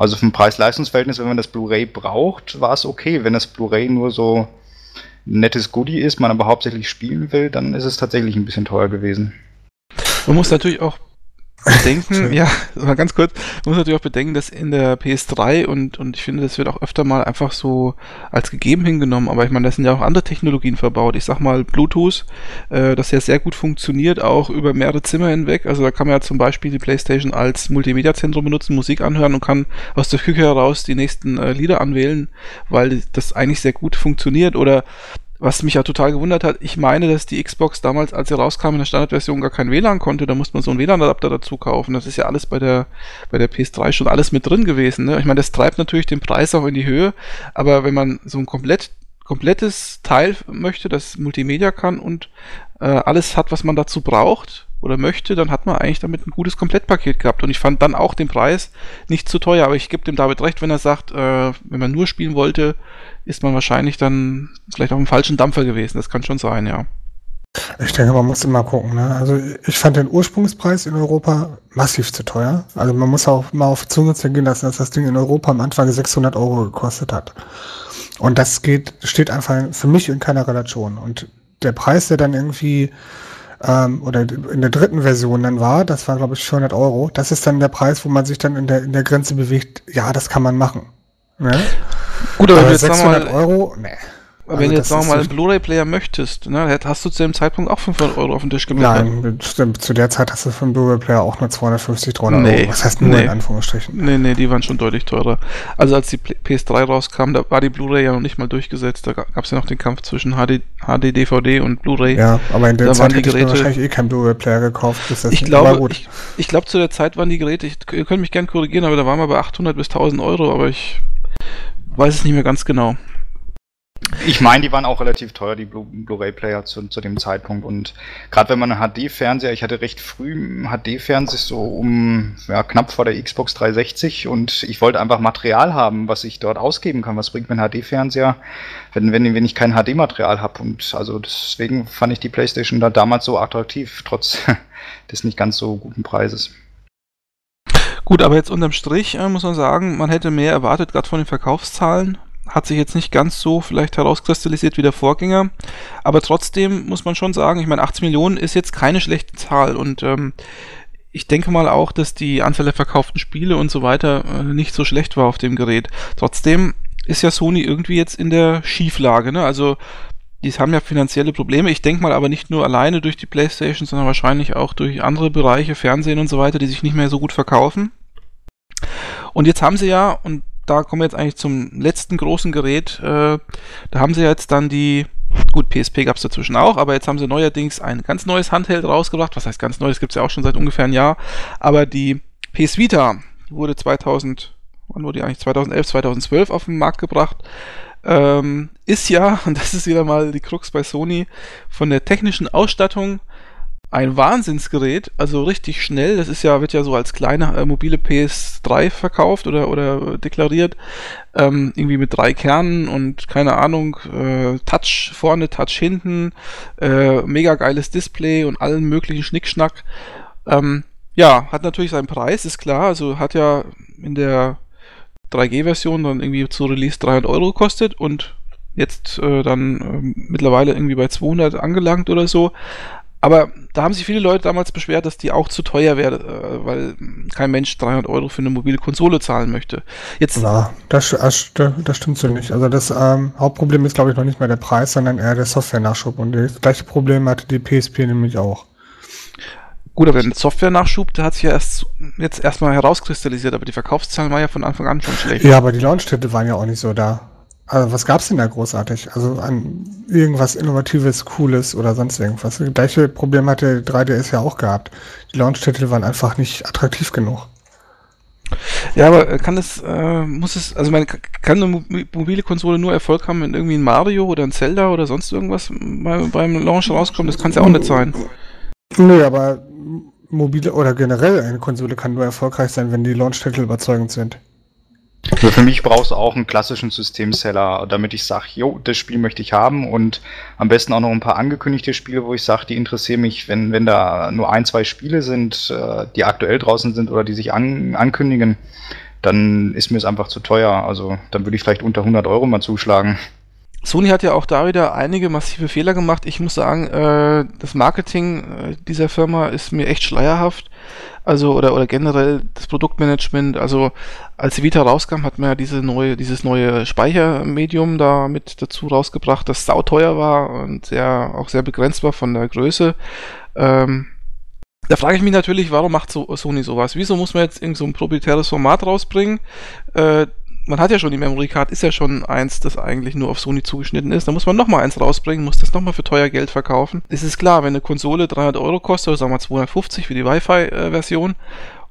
Also vom Preis-Leistungs-Verhältnis, wenn man das Blu-ray braucht, war es okay. Wenn das Blu-ray nur so ein nettes Goodie ist, man aber hauptsächlich spielen will, dann ist es tatsächlich ein bisschen teuer gewesen. Man muss natürlich auch bedenken, ja, mal ganz kurz, man muss natürlich auch bedenken, dass in der PS3 und, und ich finde, das wird auch öfter mal einfach so als gegeben hingenommen, aber ich meine, da sind ja auch andere Technologien verbaut. Ich sag mal Bluetooth, äh, das ja sehr gut funktioniert, auch über mehrere Zimmer hinweg. Also da kann man ja zum Beispiel die PlayStation als Multimedia-Zentrum benutzen, Musik anhören und kann aus der Küche heraus die nächsten äh, Lieder anwählen, weil das eigentlich sehr gut funktioniert. Oder was mich ja total gewundert hat, ich meine, dass die Xbox damals, als sie rauskam in der Standardversion, gar kein WLAN konnte. Da musste man so einen WLAN-Adapter dazu kaufen. Das ist ja alles bei der, bei der PS3 schon alles mit drin gewesen. Ne? Ich meine, das treibt natürlich den Preis auch in die Höhe. Aber wenn man so ein komplett, komplettes Teil möchte, das Multimedia kann und äh, alles hat, was man dazu braucht oder möchte, dann hat man eigentlich damit ein gutes Komplettpaket gehabt. Und ich fand dann auch den Preis nicht zu teuer. Aber ich gebe dem David recht, wenn er sagt, äh, wenn man nur spielen wollte, ist man wahrscheinlich dann vielleicht auf dem falschen Dampfer gewesen. Das kann schon sein, ja. Ich denke, man muss immer gucken. Ne? Also ich fand den Ursprungspreis in Europa massiv zu teuer. Also man muss auch mal auf Zunge zergehen lassen, dass das Ding in Europa am Anfang 600 Euro gekostet hat. Und das geht, steht einfach für mich in keiner Relation. Und der Preis, der dann irgendwie ähm, oder in der dritten Version dann war, das war glaube ich 400 Euro, das ist dann der Preis, wo man sich dann in der, in der Grenze bewegt, ja, das kann man machen. Ne? Gut, aber, aber jetzt 600 mal, Euro, ne. Aber also wenn du jetzt noch mal einen Blu-ray-Player möchtest, ne, hast du zu dem Zeitpunkt auch 500 Euro auf den Tisch gelegt. Nein, stimmt. Zu der Zeit hast du für einen Blu-ray-Player auch nur 250, 300 nee, Euro. Was heißt nur nee. in Anführungsstrichen? Nee, nee, die waren schon deutlich teurer. Also als die PS3 rauskam, da war die Blu-ray ja noch nicht mal durchgesetzt. Da gab es ja noch den Kampf zwischen HD, HD DVD und Blu-ray. Ja, aber in der da Zeit hätte Geräte, ich wahrscheinlich eh keinen Blu-ray-Player gekauft. Das ich glaube, ich, ich glaube, zu der Zeit waren die Geräte, ich, ihr könnt mich gern korrigieren, aber da waren wir bei 800 bis 1000 Euro, aber ich weiß es nicht mehr ganz genau. Ich meine, die waren auch relativ teuer, die Blu-ray-Player zu, zu dem Zeitpunkt. Und gerade wenn man einen HD-Fernseher, ich hatte recht früh einen HD-Fernseher so um ja, knapp vor der Xbox 360 und ich wollte einfach Material haben, was ich dort ausgeben kann. Was bringt mir ein HD-Fernseher, wenn, wenn, wenn ich kein HD-Material habe? Und also deswegen fand ich die PlayStation da damals so attraktiv, trotz des nicht ganz so guten Preises. Gut, aber jetzt unterm Strich äh, muss man sagen, man hätte mehr erwartet, gerade von den Verkaufszahlen hat sich jetzt nicht ganz so vielleicht herauskristallisiert wie der Vorgänger. Aber trotzdem muss man schon sagen, ich meine, 80 Millionen ist jetzt keine schlechte Zahl und ähm, ich denke mal auch, dass die Anzahl der verkauften Spiele und so weiter äh, nicht so schlecht war auf dem Gerät. Trotzdem ist ja Sony irgendwie jetzt in der Schieflage, ne? Also die haben ja finanzielle Probleme. Ich denke mal aber nicht nur alleine durch die PlayStation, sondern wahrscheinlich auch durch andere Bereiche, Fernsehen und so weiter, die sich nicht mehr so gut verkaufen. Und jetzt haben sie ja, und da kommen wir jetzt eigentlich zum letzten großen Gerät. Äh, da haben sie jetzt dann die, gut, PSP gab es dazwischen auch, aber jetzt haben sie neuerdings ein ganz neues Handheld rausgebracht. Was heißt ganz neu? Das gibt es ja auch schon seit ungefähr einem Jahr. Aber die PS Vita wurde 2000, wann wurde die eigentlich? 2011, 2012 auf den Markt gebracht. Ähm, ist ja, und das ist wieder mal die Krux bei Sony, von der technischen Ausstattung ein Wahnsinnsgerät, also richtig schnell. Das ist ja, wird ja so als kleine äh, mobile PS3 verkauft oder, oder deklariert. Ähm, irgendwie mit drei Kernen und keine Ahnung, äh, Touch vorne, Touch hinten, äh, mega geiles Display und allen möglichen Schnickschnack. Ähm, ja, hat natürlich seinen Preis, ist klar. Also hat ja in der 3G-Version dann irgendwie zu Release 300 Euro gekostet und jetzt äh, dann äh, mittlerweile irgendwie bei 200 angelangt oder so. Aber da haben sich viele Leute damals beschwert, dass die auch zu teuer wäre, äh, weil kein Mensch 300 Euro für eine mobile Konsole zahlen möchte. Jetzt Na, das, das, das stimmt so nicht. Also das ähm, Hauptproblem ist, glaube ich, noch nicht mehr der Preis, sondern eher der Software-Nachschub. Und das gleiche Problem hatte die PSP nämlich auch. Gut, aber den Software-Nachschub, der hat sich ja erst jetzt erstmal herauskristallisiert, aber die Verkaufszahlen waren ja von Anfang an schon schlecht. Ja, aber die Launch-Titel waren ja auch nicht so da. Also was gab's denn da großartig? Also an irgendwas Innovatives, Cooles oder sonst irgendwas. Das gleiche Problem hatte 3DS ja auch gehabt. Die Launch-Titel waren einfach nicht attraktiv genug. Ja, aber kann es, äh, muss es, also meine, kann eine mobile Konsole nur Erfolg haben, wenn irgendwie ein Mario oder ein Zelda oder sonst irgendwas bei, beim Launch rauskommt? Das kann es ja auch nicht sein. Nö, aber mobile oder generell eine Konsole kann nur erfolgreich sein, wenn die Launch-Titel überzeugend sind. Also für mich brauchst du auch einen klassischen Systemseller, damit ich sage, jo, das Spiel möchte ich haben und am besten auch noch ein paar angekündigte Spiele, wo ich sage, die interessieren mich, wenn, wenn da nur ein, zwei Spiele sind, äh, die aktuell draußen sind oder die sich an, ankündigen, dann ist mir es einfach zu teuer. Also dann würde ich vielleicht unter 100 Euro mal zuschlagen. Sony hat ja auch da wieder einige massive Fehler gemacht. Ich muss sagen, äh, das Marketing äh, dieser Firma ist mir echt schleierhaft. Also, oder, oder generell das Produktmanagement. Also, als die Vita rauskam, hat man ja diese neue, dieses neue Speichermedium da mit dazu rausgebracht, das sauteuer war und sehr, auch sehr begrenzt war von der Größe. Ähm, da frage ich mich natürlich, warum macht so, Sony sowas? Wieso muss man jetzt irgend so ein proprietäres Format rausbringen? Äh, man hat ja schon die Memory Card, ist ja schon eins, das eigentlich nur auf Sony zugeschnitten ist. Da muss man nochmal eins rausbringen, muss das nochmal für teuer Geld verkaufen. Es ist klar, wenn eine Konsole 300 Euro kostet, oder sagen wir 250 für die Wi-Fi-Version,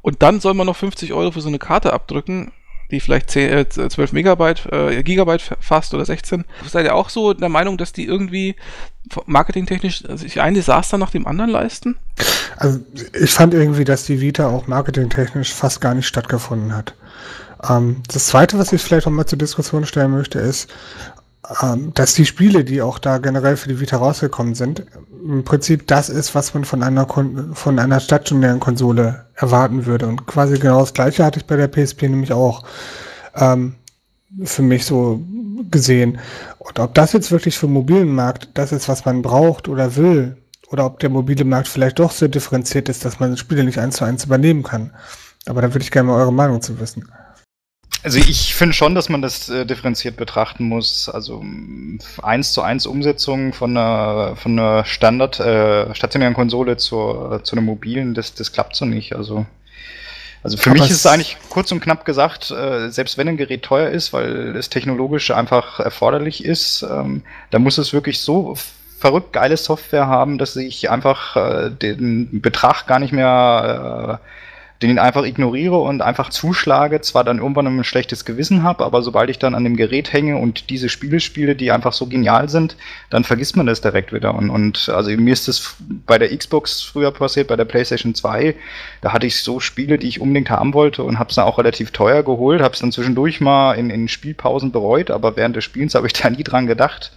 und dann soll man noch 50 Euro für so eine Karte abdrücken, die vielleicht 10, äh, 12 Megabyte, äh, Gigabyte fast oder 16. Seid ihr auch so der Meinung, dass die irgendwie marketingtechnisch sich ein Desaster nach dem anderen leisten? Also ich fand irgendwie, dass die Vita auch marketingtechnisch fast gar nicht stattgefunden hat. Ähm, das Zweite, was ich vielleicht noch mal zur Diskussion stellen möchte, ist, ähm, dass die Spiele, die auch da generell für die Vita rausgekommen sind, im Prinzip das ist, was man von einer, Kon von einer stationären Konsole erwarten würde. Und quasi genau das Gleiche hatte ich bei der PSP nämlich auch ähm, für mich so gesehen. Und ob das jetzt wirklich für den mobilen Markt das ist, was man braucht oder will, oder ob der mobile Markt vielleicht doch so differenziert ist, dass man Spiele nicht eins zu eins übernehmen kann. Aber da würde ich gerne mal eure Meinung zu wissen. Also ich finde schon, dass man das äh, differenziert betrachten muss. Also eins zu eins Umsetzung von einer, von einer Standard äh, stationären Konsole zur, zu einer mobilen, das, das klappt so nicht. Also also für Aber mich ist es eigentlich kurz und knapp gesagt, äh, selbst wenn ein Gerät teuer ist, weil es technologisch einfach erforderlich ist, ähm, da muss es wirklich so verrückt geile Software haben, dass ich einfach äh, den Betrag gar nicht mehr äh, den ich einfach ignoriere und einfach zuschlage, zwar dann irgendwann ein schlechtes Gewissen habe, aber sobald ich dann an dem Gerät hänge und diese Spiele spiele, die einfach so genial sind, dann vergisst man das direkt wieder. Und, und also mir ist das bei der Xbox früher passiert, bei der PlayStation 2, da hatte ich so Spiele, die ich unbedingt haben wollte und habe es dann auch relativ teuer geholt, habe es dann zwischendurch mal in, in Spielpausen bereut, aber während des Spielens habe ich da nie dran gedacht.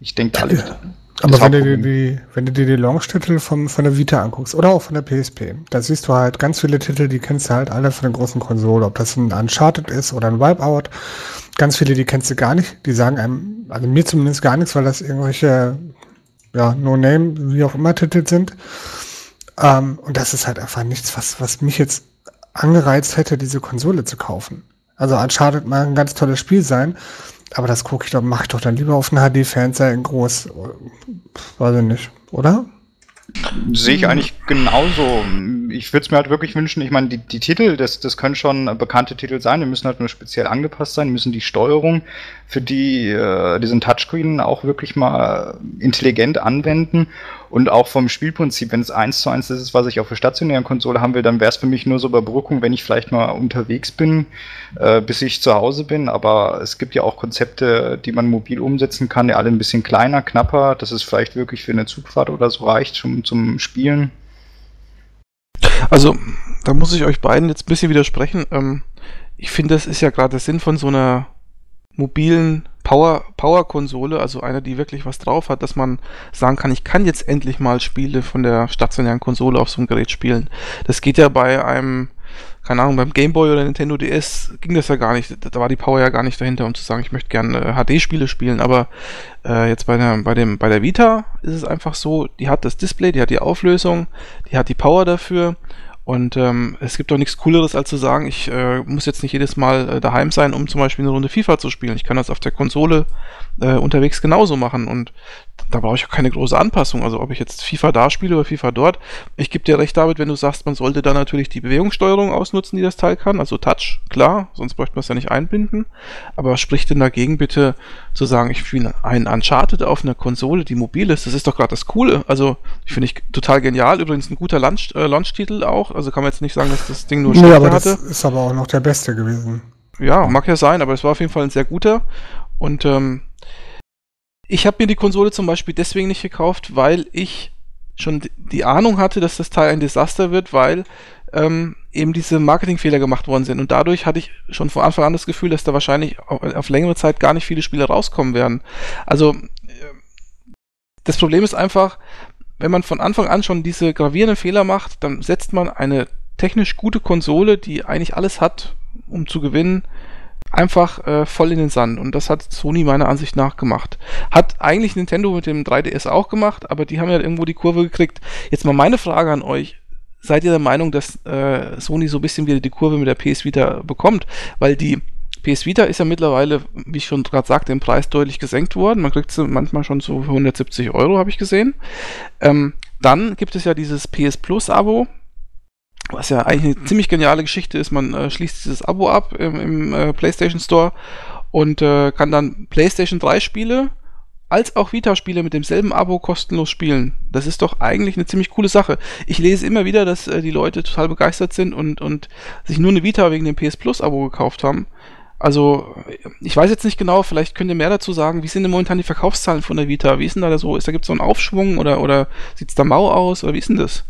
Ich denke, alle. Aber wenn du, dir die, wenn du dir die Launch-Titel von, von der Vita anguckst oder auch von der PSP, da siehst du halt ganz viele Titel, die kennst du halt alle von der großen Konsole. Ob das ein Uncharted ist oder ein Wipeout. Ganz viele, die kennst du gar nicht. Die sagen einem, also mir zumindest gar nichts, weil das irgendwelche, ja, No-Name, wie auch immer Titel sind. Ähm, und das ist halt einfach nichts, was, was mich jetzt angereizt hätte, diese Konsole zu kaufen. Also Uncharted mag ein ganz tolles Spiel sein, aber das gucke ich doch, mache ich doch dann lieber auf einen HD-Fernseher in groß. Weiß ich nicht, oder? Sehe ich eigentlich genauso. Ich würde es mir halt wirklich wünschen, ich meine, die, die Titel, das, das können schon bekannte Titel sein, die müssen halt nur speziell angepasst sein, müssen die Steuerung für die, äh, diesen Touchscreen auch wirklich mal intelligent anwenden und auch vom Spielprinzip, wenn es eins zu eins ist, was ich auf der stationären Konsole haben will, dann wäre es für mich nur so Überbrückung, wenn ich vielleicht mal unterwegs bin, äh, bis ich zu Hause bin. Aber es gibt ja auch Konzepte, die man mobil umsetzen kann, die alle ein bisschen kleiner, knapper, dass es vielleicht wirklich für eine Zugfahrt oder so reicht zum, zum Spielen. Also, da muss ich euch beiden jetzt ein bisschen widersprechen. Ähm, ich finde, das ist ja gerade der Sinn von so einer mobilen Power, Power-Konsole, also einer, die wirklich was drauf hat, dass man sagen kann, ich kann jetzt endlich mal Spiele von der stationären Konsole auf so einem Gerät spielen. Das geht ja bei einem, keine Ahnung, beim Game Boy oder Nintendo DS ging das ja gar nicht. Da war die Power ja gar nicht dahinter, um zu sagen, ich möchte gerne HD-Spiele spielen. Aber äh, jetzt bei der, bei, dem, bei der Vita ist es einfach so, die hat das Display, die hat die Auflösung, die hat die Power dafür und ähm, es gibt doch nichts Cooleres, als zu sagen, ich äh, muss jetzt nicht jedes Mal äh, daheim sein, um zum Beispiel eine Runde FIFA zu spielen. Ich kann das auf der Konsole äh, unterwegs genauso machen und da brauche ich auch keine große Anpassung. Also ob ich jetzt FIFA da spiele oder FIFA dort. Ich gebe dir recht, David, wenn du sagst, man sollte da natürlich die Bewegungssteuerung ausnutzen, die das Teil kann. Also Touch, klar, sonst bräuchte man es ja nicht einbinden. Aber was spricht denn dagegen bitte zu sagen, ich spiele einen Uncharted auf einer Konsole, die mobil ist? Das ist doch gerade das Coole. Also ich finde ich total genial. Übrigens ein guter Launch, äh, Launch-Titel auch. Also kann man jetzt nicht sagen, dass das Ding nur nee, aber hatte. Das ist aber auch noch der beste gewesen. Ja, mag ja sein, aber es war auf jeden Fall ein sehr guter. Und ähm, ich habe mir die Konsole zum Beispiel deswegen nicht gekauft, weil ich schon die Ahnung hatte, dass das Teil ein Desaster wird, weil ähm, eben diese Marketingfehler gemacht worden sind. Und dadurch hatte ich schon von Anfang an das Gefühl, dass da wahrscheinlich auf, auf längere Zeit gar nicht viele Spiele rauskommen werden. Also äh, das Problem ist einfach, wenn man von Anfang an schon diese gravierenden Fehler macht, dann setzt man eine technisch gute Konsole, die eigentlich alles hat, um zu gewinnen, einfach äh, voll in den Sand. Und das hat Sony meiner Ansicht nach gemacht. Hat eigentlich Nintendo mit dem 3DS auch gemacht, aber die haben ja irgendwo die Kurve gekriegt. Jetzt mal meine Frage an euch. Seid ihr der Meinung, dass äh, Sony so ein bisschen wieder die Kurve mit der PS Vita bekommt? Weil die PS Vita ist ja mittlerweile, wie ich schon gerade sagte, im Preis deutlich gesenkt worden. Man kriegt sie manchmal schon so für 170 Euro, habe ich gesehen. Ähm, dann gibt es ja dieses PS Plus Abo, was ja eigentlich eine ziemlich geniale Geschichte ist. Man äh, schließt dieses Abo ab im, im äh, PlayStation Store und äh, kann dann PlayStation 3 Spiele als auch Vita-Spiele mit demselben Abo kostenlos spielen. Das ist doch eigentlich eine ziemlich coole Sache. Ich lese immer wieder, dass äh, die Leute total begeistert sind und, und sich nur eine Vita wegen dem PS Plus-Abo gekauft haben. Also, ich weiß jetzt nicht genau, vielleicht könnt ihr mehr dazu sagen. Wie sind denn momentan die Verkaufszahlen von der Vita? Wie ist denn da so? Ist da gibt es so einen Aufschwung oder, oder sieht es da mau aus? Oder wie ist denn das?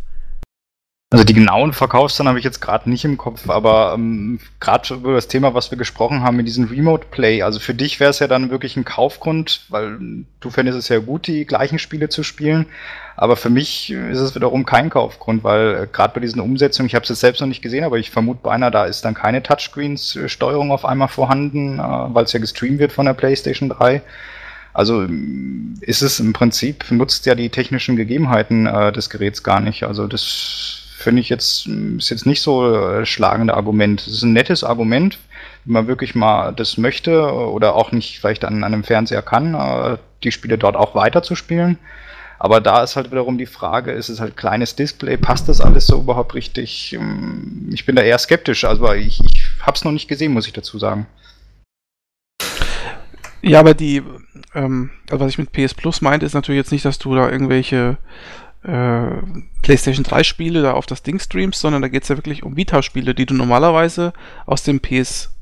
Also die genauen Verkaufszahlen habe ich jetzt gerade nicht im Kopf, aber ähm, gerade über das Thema, was wir gesprochen haben mit diesem Remote Play, also für dich wäre es ja dann wirklich ein Kaufgrund, weil du fändest es ja gut, die gleichen Spiele zu spielen, aber für mich ist es wiederum kein Kaufgrund, weil äh, gerade bei diesen Umsetzungen, ich habe es jetzt selbst noch nicht gesehen, aber ich vermute beinahe, da ist dann keine Touchscreens-Steuerung auf einmal vorhanden, äh, weil es ja gestreamt wird von der PlayStation 3. Also ist es im Prinzip, nutzt ja die technischen Gegebenheiten äh, des Geräts gar nicht. Also das finde ich jetzt, ist jetzt nicht so äh, schlagende Argument. Es ist ein nettes Argument, wenn man wirklich mal das möchte oder auch nicht vielleicht an, an einem Fernseher kann, äh, die Spiele dort auch weiterzuspielen. Aber da ist halt wiederum die Frage, ist es halt kleines Display, passt das alles so überhaupt richtig? Ähm, ich bin da eher skeptisch, also ich, ich habe es noch nicht gesehen, muss ich dazu sagen. Ja, aber die, ähm, also was ich mit PS Plus meinte, ist natürlich jetzt nicht, dass du da irgendwelche äh, PlayStation 3 Spiele da auf das Ding streamst, sondern da geht es ja wirklich um Vita-Spiele, die du normalerweise aus dem PS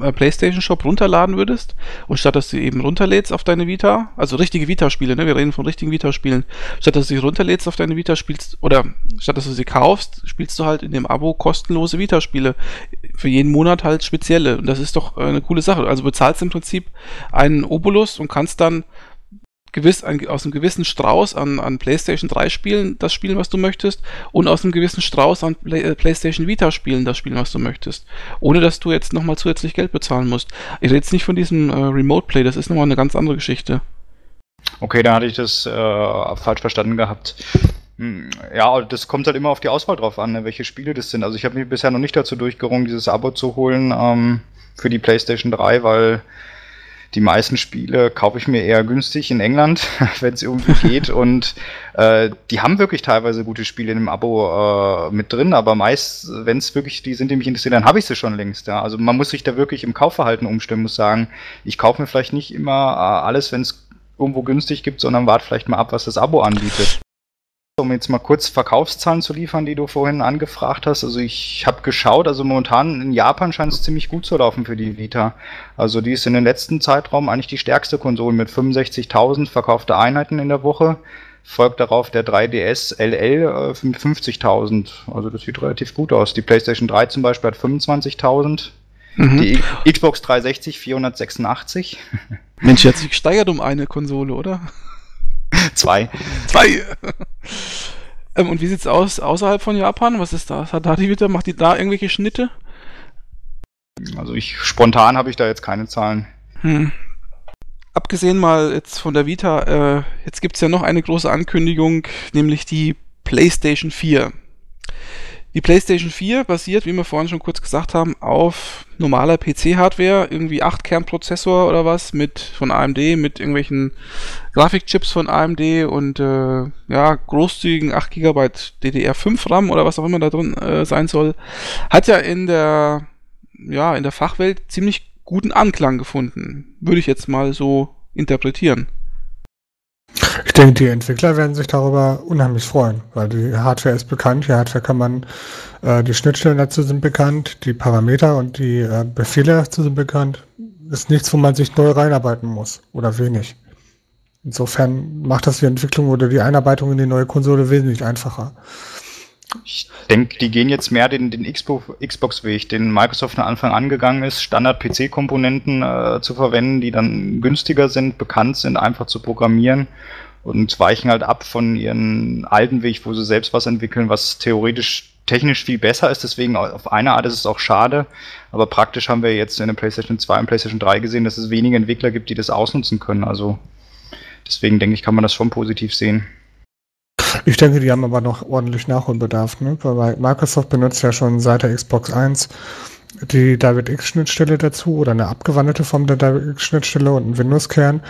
äh, PlayStation Shop runterladen würdest. Und statt dass du eben runterlädst auf deine Vita, also richtige Vita-Spiele, ne, wir reden von richtigen Vita-Spielen, statt dass du sie runterlädst auf deine Vita spielst oder statt dass du sie kaufst, spielst du halt in dem Abo kostenlose Vita-Spiele. Für jeden Monat halt spezielle. Und das ist doch äh, eine coole Sache. Also bezahlst im Prinzip einen Obolus und kannst dann gewiss, ein, aus einem gewissen Strauß an, an PlayStation 3 Spielen das spielen, was du möchtest, und aus einem gewissen Strauß an Play, äh, PlayStation Vita Spielen das spielen, was du möchtest. Ohne dass du jetzt nochmal zusätzlich Geld bezahlen musst. Ich rede jetzt nicht von diesem äh, Remote Play, das ist nochmal eine ganz andere Geschichte. Okay, da hatte ich das äh, falsch verstanden gehabt. Hm, ja, das kommt halt immer auf die Auswahl drauf an, ne, welche Spiele das sind. Also ich habe mich bisher noch nicht dazu durchgerungen, dieses Abo zu holen ähm, für die PlayStation 3, weil die meisten Spiele kaufe ich mir eher günstig in England, wenn es irgendwie geht. Und äh, die haben wirklich teilweise gute Spiele in dem Abo äh, mit drin, aber meist, wenn es wirklich die sind, die mich interessieren, dann habe ich sie schon längst. Ja. Also man muss sich da wirklich im Kaufverhalten umstimmen, muss sagen, ich kaufe mir vielleicht nicht immer äh, alles, wenn es irgendwo günstig gibt, sondern warte vielleicht mal ab, was das Abo anbietet um jetzt mal kurz Verkaufszahlen zu liefern, die du vorhin angefragt hast. Also ich habe geschaut, also momentan in Japan scheint es ziemlich gut zu laufen für die Vita. Also die ist in den letzten Zeitraum eigentlich die stärkste Konsole mit 65.000 verkaufte Einheiten in der Woche. Folgt darauf der 3DS LL mit 50.000. Also das sieht relativ gut aus. Die PlayStation 3 zum Beispiel hat 25.000. Mhm. Die Xbox 360 486. Mensch, die hat sich gesteigert um eine Konsole, oder? Zwei. Zwei. ähm, und wie sieht's aus außerhalb von Japan? Was ist da? Hat da die wieder, macht die da irgendwelche Schnitte? Also ich spontan habe ich da jetzt keine Zahlen. Hm. Abgesehen mal jetzt von der Vita, äh, jetzt gibt's ja noch eine große Ankündigung, nämlich die PlayStation 4. Die PlayStation 4 basiert, wie wir vorhin schon kurz gesagt haben, auf normaler PC-Hardware, irgendwie 8 Kernprozessor oder was mit von AMD, mit irgendwelchen Grafikchips von AMD und äh, ja, großzügigen 8 GB DDR5 RAM oder was auch immer da drin äh, sein soll. Hat ja in der ja, in der Fachwelt ziemlich guten Anklang gefunden. Würde ich jetzt mal so interpretieren. Ich denke, die Entwickler werden sich darüber unheimlich freuen, weil die Hardware ist bekannt. Die Hardware kann man, äh, die Schnittstellen dazu sind bekannt, die Parameter und die äh, Befehle dazu sind bekannt. Ist nichts, wo man sich neu reinarbeiten muss oder wenig. Insofern macht das die Entwicklung oder die Einarbeitung in die neue Konsole wesentlich einfacher. Ich denke, die gehen jetzt mehr den, den Xbox-Weg, den Microsoft von Anfang an gegangen ist, Standard-PC-Komponenten äh, zu verwenden, die dann günstiger sind, bekannt sind, einfach zu programmieren und weichen halt ab von ihren alten Weg, wo sie selbst was entwickeln, was theoretisch technisch viel besser ist. Deswegen auf eine Art ist es auch schade, aber praktisch haben wir jetzt in der PlayStation 2 und PlayStation 3 gesehen, dass es wenige Entwickler gibt, die das ausnutzen können. Also deswegen denke ich, kann man das schon positiv sehen. Ich denke, die haben aber noch ordentlich Nachholbedarf, ne? weil Microsoft benutzt ja schon seit der Xbox 1 die DirectX-Schnittstelle dazu oder eine abgewandelte Form der DirectX-Schnittstelle und einen Windows-Kern.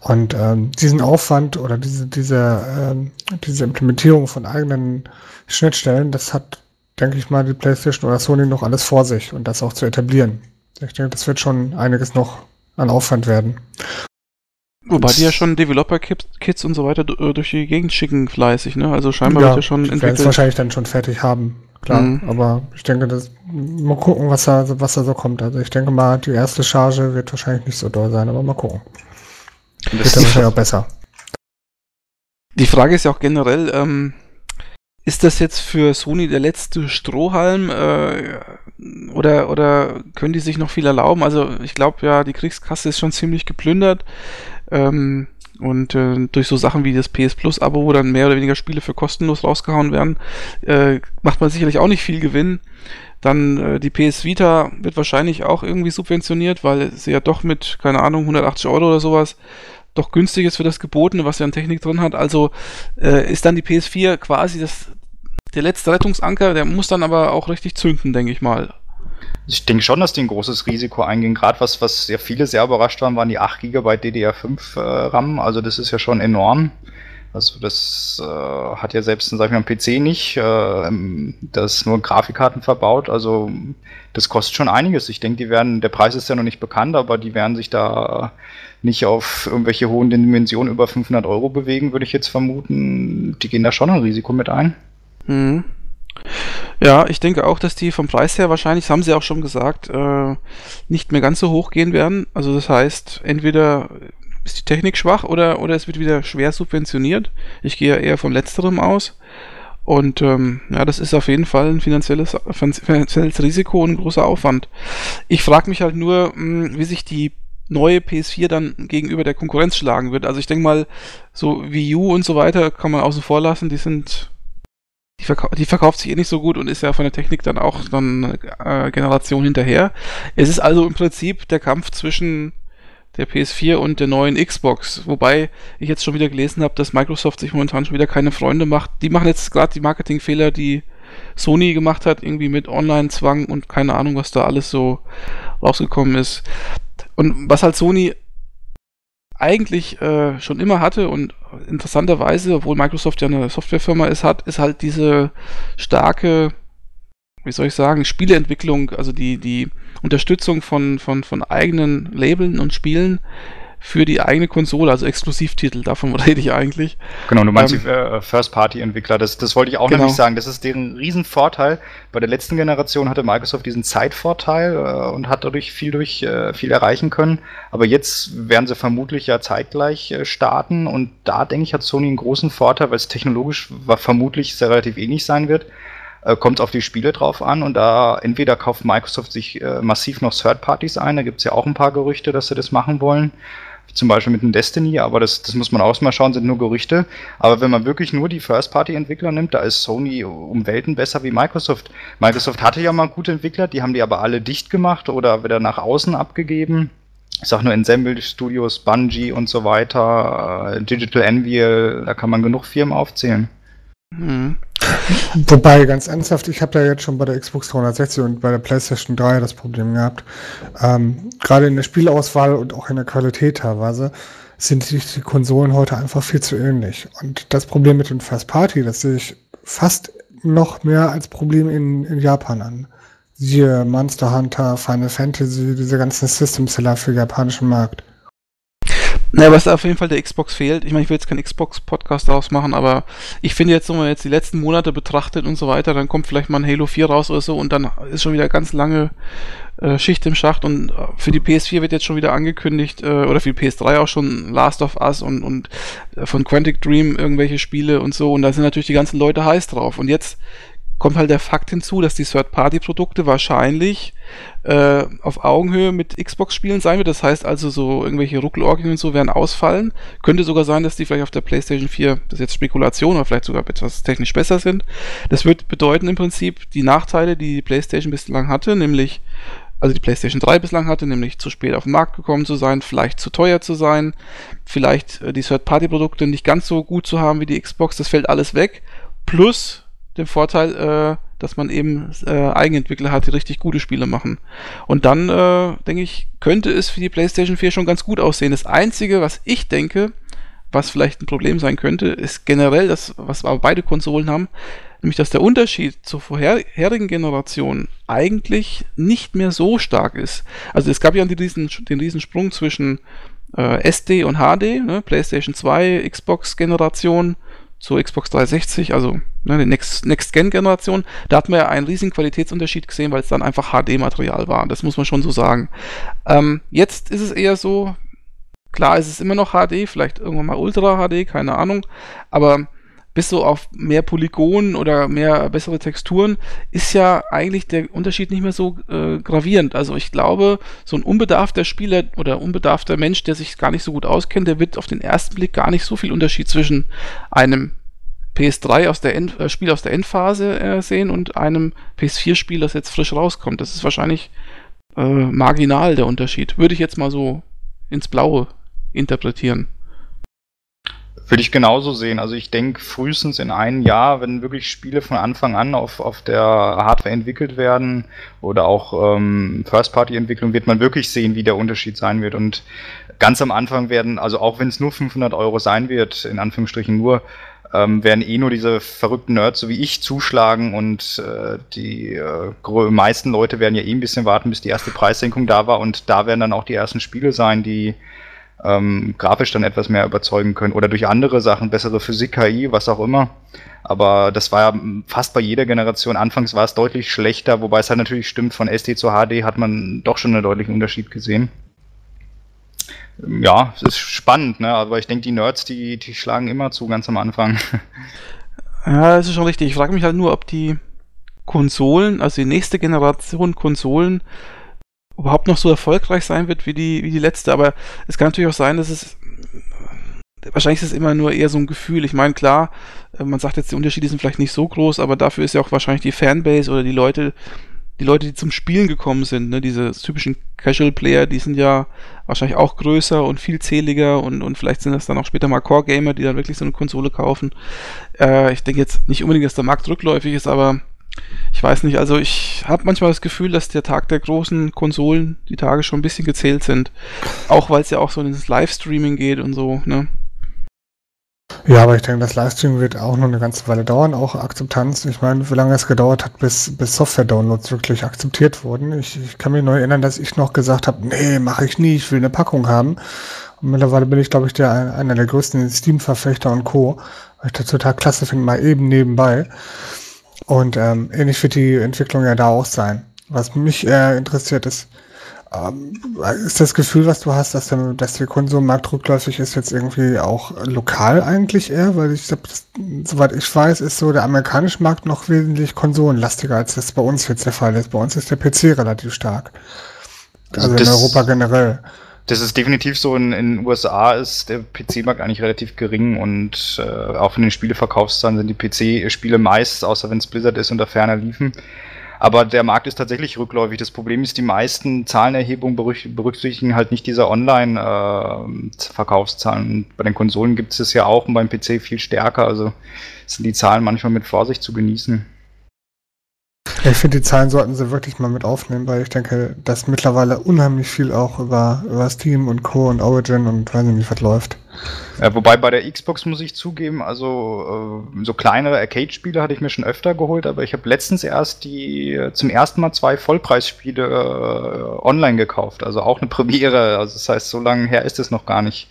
Und ähm, diesen Aufwand oder diese, diese, ähm, diese Implementierung von eigenen Schnittstellen, das hat, denke ich mal, die PlayStation oder Sony noch alles vor sich und das auch zu etablieren. Ich denke, das wird schon einiges noch an Aufwand werden. Wobei die ja schon Developer-Kits und so weiter äh, durch die Gegend schicken, fleißig, ne? Also scheinbar ja, wird ja schon entwickelt. werden es wahrscheinlich dann schon fertig haben, klar. Mhm. Aber ich denke, das, mal gucken, was da, was da so kommt. Also ich denke mal, die erste Charge wird wahrscheinlich nicht so doll sein, aber mal gucken. Das wird dann wahrscheinlich auch besser. Die Frage ist ja auch generell, ähm, ist das jetzt für Sony der letzte Strohhalm äh, oder, oder können die sich noch viel erlauben? Also ich glaube ja, die Kriegskasse ist schon ziemlich geplündert ähm, und äh, durch so Sachen wie das PS Plus Abo, wo dann mehr oder weniger Spiele für kostenlos rausgehauen werden, äh, macht man sicherlich auch nicht viel Gewinn. Dann äh, die PS Vita wird wahrscheinlich auch irgendwie subventioniert, weil sie ja doch mit, keine Ahnung, 180 Euro oder sowas doch günstig ist für das Gebotene, was ja an Technik drin hat. Also äh, ist dann die PS4 quasi das, der letzte Rettungsanker, der muss dann aber auch richtig zünden, denke ich mal. Ich denke schon, dass die ein großes Risiko eingehen. Gerade was, was sehr viele sehr überrascht waren, waren die 8 GB DDR5 äh, RAM. Also das ist ja schon enorm. Also das äh, hat ja selbst sag ich mal, ein PC nicht. Äh, das nur Grafikkarten verbaut. Also das kostet schon einiges. Ich denke, die werden, der Preis ist ja noch nicht bekannt, aber die werden sich da nicht auf irgendwelche hohen Dimensionen über 500 Euro bewegen, würde ich jetzt vermuten. Die gehen da schon ein Risiko mit ein. Mhm. Ja, ich denke auch, dass die vom Preis her wahrscheinlich, das haben sie auch schon gesagt, äh, nicht mehr ganz so hoch gehen werden. Also das heißt, entweder ist die Technik schwach oder, oder es wird wieder schwer subventioniert. Ich gehe eher von letzterem aus. Und ähm, ja, das ist auf jeden Fall ein finanzielles, finanzielles Risiko und ein großer Aufwand. Ich frage mich halt nur, mh, hm, wie sich die neue PS4 dann gegenüber der Konkurrenz schlagen wird. Also ich denke mal, so Wii U und so weiter kann man außen vor lassen, die sind die, verkau die, verkauft sich eh nicht so gut und ist ja von der Technik dann auch dann äh, Generation hinterher. Es ist also im Prinzip der Kampf zwischen der PS4 und der neuen Xbox, wobei ich jetzt schon wieder gelesen habe, dass Microsoft sich momentan schon wieder keine Freunde macht. Die machen jetzt gerade die Marketingfehler, die Sony gemacht hat, irgendwie mit Online-Zwang und keine Ahnung, was da alles so rausgekommen ist. Und was halt Sony eigentlich äh, schon immer hatte und interessanterweise, obwohl Microsoft ja eine Softwarefirma ist, hat, ist halt diese starke, wie soll ich sagen, Spieleentwicklung, also die, die Unterstützung von, von, von eigenen Labeln und Spielen für die eigene Konsole, also Exklusivtitel, davon rede ich eigentlich. Genau, du meinst ähm, die äh, First-Party-Entwickler, das, das wollte ich auch genau. nämlich sagen, das ist deren Riesenvorteil. Bei der letzten Generation hatte Microsoft diesen Zeitvorteil äh, und hat dadurch viel durch äh, viel erreichen können, aber jetzt werden sie vermutlich ja zeitgleich äh, starten. Und da denke ich hat Sony einen großen Vorteil, weil es technologisch vermutlich sehr relativ ähnlich sein wird. Äh, kommt es auf die Spiele drauf an. Und da entweder kauft Microsoft sich äh, massiv noch Third Parties ein, da gibt es ja auch ein paar Gerüchte, dass sie das machen wollen zum Beispiel mit einem Destiny, aber das, das muss man auch mal schauen, sind nur Gerüchte. Aber wenn man wirklich nur die First-Party-Entwickler nimmt, da ist Sony um Welten besser wie Microsoft. Microsoft hatte ja mal gute Entwickler, die haben die aber alle dicht gemacht oder wieder nach außen abgegeben. Ich sag nur Ensemble Studios, Bungie und so weiter, äh, Digital Envy, da kann man genug Firmen aufzählen. Mhm. Wobei, ganz ernsthaft, ich habe ja jetzt schon bei der Xbox 360 und bei der PlayStation 3 das Problem gehabt. Ähm, Gerade in der Spielauswahl und auch in der Qualität teilweise sind sich die Konsolen heute einfach viel zu ähnlich. Und das Problem mit den First Party, das sehe ich fast noch mehr als Problem in, in Japan an. Siehe Monster Hunter, Final Fantasy, diese ganzen System-Seller für den japanischen Markt. Naja, was auf jeden Fall der Xbox fehlt, ich meine, ich will jetzt keinen Xbox-Podcast daraus machen, aber ich finde jetzt, wenn man jetzt die letzten Monate betrachtet und so weiter, dann kommt vielleicht mal ein Halo 4 raus oder so und dann ist schon wieder ganz lange äh, Schicht im Schacht und äh, für die PS4 wird jetzt schon wieder angekündigt, äh, oder für die PS3 auch schon Last of Us und, und äh, von Quantic Dream irgendwelche Spiele und so und da sind natürlich die ganzen Leute heiß drauf und jetzt kommt halt der Fakt hinzu, dass die Third-Party-Produkte wahrscheinlich äh, auf Augenhöhe mit Xbox-Spielen sein wird. Das heißt also, so irgendwelche Ruckelorgien und so werden ausfallen. Könnte sogar sein, dass die vielleicht auf der PlayStation 4, das ist jetzt Spekulation, oder vielleicht sogar etwas technisch besser sind. Das wird bedeuten im Prinzip die Nachteile, die die PlayStation bislang hatte, nämlich also die PlayStation 3 bislang hatte, nämlich zu spät auf den Markt gekommen zu sein, vielleicht zu teuer zu sein, vielleicht äh, die Third-Party-Produkte nicht ganz so gut zu haben wie die Xbox, das fällt alles weg. Plus den Vorteil, äh, dass man eben äh, Eigenentwickler hat, die richtig gute Spiele machen. Und dann, äh, denke ich, könnte es für die PlayStation 4 schon ganz gut aussehen. Das Einzige, was ich denke, was vielleicht ein Problem sein könnte, ist generell das, was aber beide Konsolen haben, nämlich dass der Unterschied zur vorherigen Generation eigentlich nicht mehr so stark ist. Also es gab ja den riesen, den riesen Sprung zwischen äh, SD und HD, ne, PlayStation 2, Xbox-Generation zur Xbox 360, also ne, die Next-Gen-Generation. Next da hat man ja einen riesigen Qualitätsunterschied gesehen, weil es dann einfach HD-Material war. Das muss man schon so sagen. Ähm, jetzt ist es eher so, klar ist es immer noch HD, vielleicht irgendwann mal Ultra HD, keine Ahnung, aber bis so auf mehr Polygonen oder mehr bessere Texturen ist ja eigentlich der Unterschied nicht mehr so äh, gravierend. Also ich glaube, so ein unbedarfter Spieler oder unbedarfter Mensch, der sich gar nicht so gut auskennt, der wird auf den ersten Blick gar nicht so viel Unterschied zwischen einem PS3 aus der End, äh, Spiel aus der Endphase äh, sehen und einem PS4-Spiel, das jetzt frisch rauskommt. Das ist wahrscheinlich äh, marginal der Unterschied. Würde ich jetzt mal so ins Blaue interpretieren. Würde ich genauso sehen. Also ich denke, frühestens in einem Jahr, wenn wirklich Spiele von Anfang an auf, auf der Hardware entwickelt werden oder auch ähm, First-Party-Entwicklung, wird man wirklich sehen, wie der Unterschied sein wird. Und ganz am Anfang werden, also auch wenn es nur 500 Euro sein wird, in Anführungsstrichen nur, ähm, werden eh nur diese verrückten Nerds, so wie ich, zuschlagen und äh, die äh, meisten Leute werden ja eh ein bisschen warten, bis die erste Preissenkung da war und da werden dann auch die ersten Spiele sein, die ähm, grafisch dann etwas mehr überzeugen können oder durch andere Sachen, bessere Physik, KI, was auch immer. Aber das war ja fast bei jeder Generation. Anfangs war es deutlich schlechter, wobei es halt natürlich stimmt, von SD zu HD hat man doch schon einen deutlichen Unterschied gesehen. Ja, es ist spannend, ne? aber ich denke, die Nerds, die, die schlagen immer zu ganz am Anfang. Ja, das ist schon richtig. Ich frage mich halt nur, ob die Konsolen, also die nächste Generation Konsolen, überhaupt noch so erfolgreich sein wird wie die, wie die letzte. Aber es kann natürlich auch sein, dass es wahrscheinlich ist es immer nur eher so ein Gefühl. Ich meine, klar, äh, man sagt jetzt, die Unterschiede sind vielleicht nicht so groß, aber dafür ist ja auch wahrscheinlich die Fanbase oder die Leute, die Leute, die zum Spielen gekommen sind, ne, diese typischen Casual Player, die sind ja wahrscheinlich auch größer und vielzähliger und, und vielleicht sind das dann auch später mal Core Gamer, die dann wirklich so eine Konsole kaufen. Äh, ich denke jetzt nicht unbedingt, dass der Markt rückläufig ist, aber ich weiß nicht, also ich habe manchmal das Gefühl, dass der Tag der großen Konsolen, die Tage schon ein bisschen gezählt sind. Auch weil es ja auch so ins Livestreaming geht und so, ne? Ja, aber ich denke, das Livestreaming wird auch noch eine ganze Weile dauern, auch Akzeptanz. Ich meine, wie lange es gedauert hat, bis, bis Software-Downloads wirklich akzeptiert wurden. Ich, ich kann mich nur erinnern, dass ich noch gesagt habe, nee, mache ich nie, ich will eine Packung haben. Und mittlerweile bin ich, glaube ich, der, einer der größten Steam-Verfechter und Co. Weil ich das total klasse finde, mal eben nebenbei. Und ähm, ähnlich wird die Entwicklung ja da auch sein. Was mich äh, interessiert ist, ist das Gefühl, was du hast, dass der, dass der Konsummarkt rückläufig ist, jetzt irgendwie auch lokal eigentlich eher? Weil ich glaube, soweit ich weiß, ist so der amerikanische Markt noch wesentlich konsolenlastiger, als das bei uns jetzt der Fall ist. Bei uns ist der PC relativ stark. Also das in Europa generell. Das ist definitiv so. In den USA ist der PC-Markt eigentlich relativ gering und äh, auch von den Spieleverkaufszahlen sind die PC-Spiele meist, außer wenn es Blizzard ist, unter ferner liefen. Aber der Markt ist tatsächlich rückläufig. Das Problem ist, die meisten Zahlenerhebungen berücksichtigen halt nicht diese Online-Verkaufszahlen. Äh, Bei den Konsolen gibt es es ja auch und beim PC viel stärker. Also sind die Zahlen manchmal mit Vorsicht zu genießen. Ich finde, die Zahlen sollten sie wirklich mal mit aufnehmen, weil ich denke, dass mittlerweile unheimlich viel auch über, über Steam und Co. und Origin und weiß nicht, wie was läuft. Ja, wobei bei der Xbox muss ich zugeben, also äh, so kleinere Arcade-Spiele hatte ich mir schon öfter geholt, aber ich habe letztens erst die zum ersten Mal zwei Vollpreisspiele äh, online gekauft. Also auch eine Premiere. Also das heißt, so lange her ist es noch gar nicht.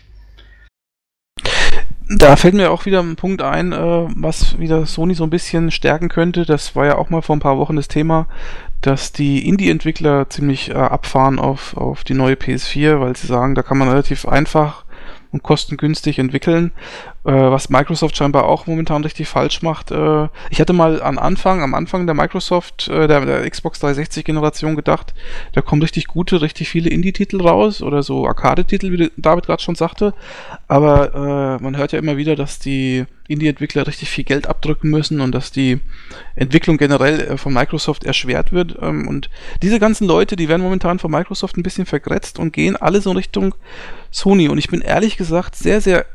Da fällt mir auch wieder ein Punkt ein, äh, was wieder Sony so ein bisschen stärken könnte. Das war ja auch mal vor ein paar Wochen das Thema, dass die Indie-Entwickler ziemlich äh, abfahren auf, auf die neue PS4, weil sie sagen, da kann man relativ einfach und kostengünstig entwickeln, äh, was Microsoft scheinbar auch momentan richtig falsch macht. Äh, ich hatte mal am Anfang, am Anfang der Microsoft, äh, der, der Xbox 360 Generation gedacht, da kommen richtig gute, richtig viele Indie-Titel raus oder so Arcade-Titel, wie David gerade schon sagte. Aber äh, man hört ja immer wieder, dass die Indie-Entwickler richtig viel Geld abdrücken müssen und dass die Entwicklung generell äh, von Microsoft erschwert wird. Ähm, und diese ganzen Leute, die werden momentan von Microsoft ein bisschen vergrätzt und gehen alle so in Richtung Sony. Und ich bin ehrlich gesagt sehr, sehr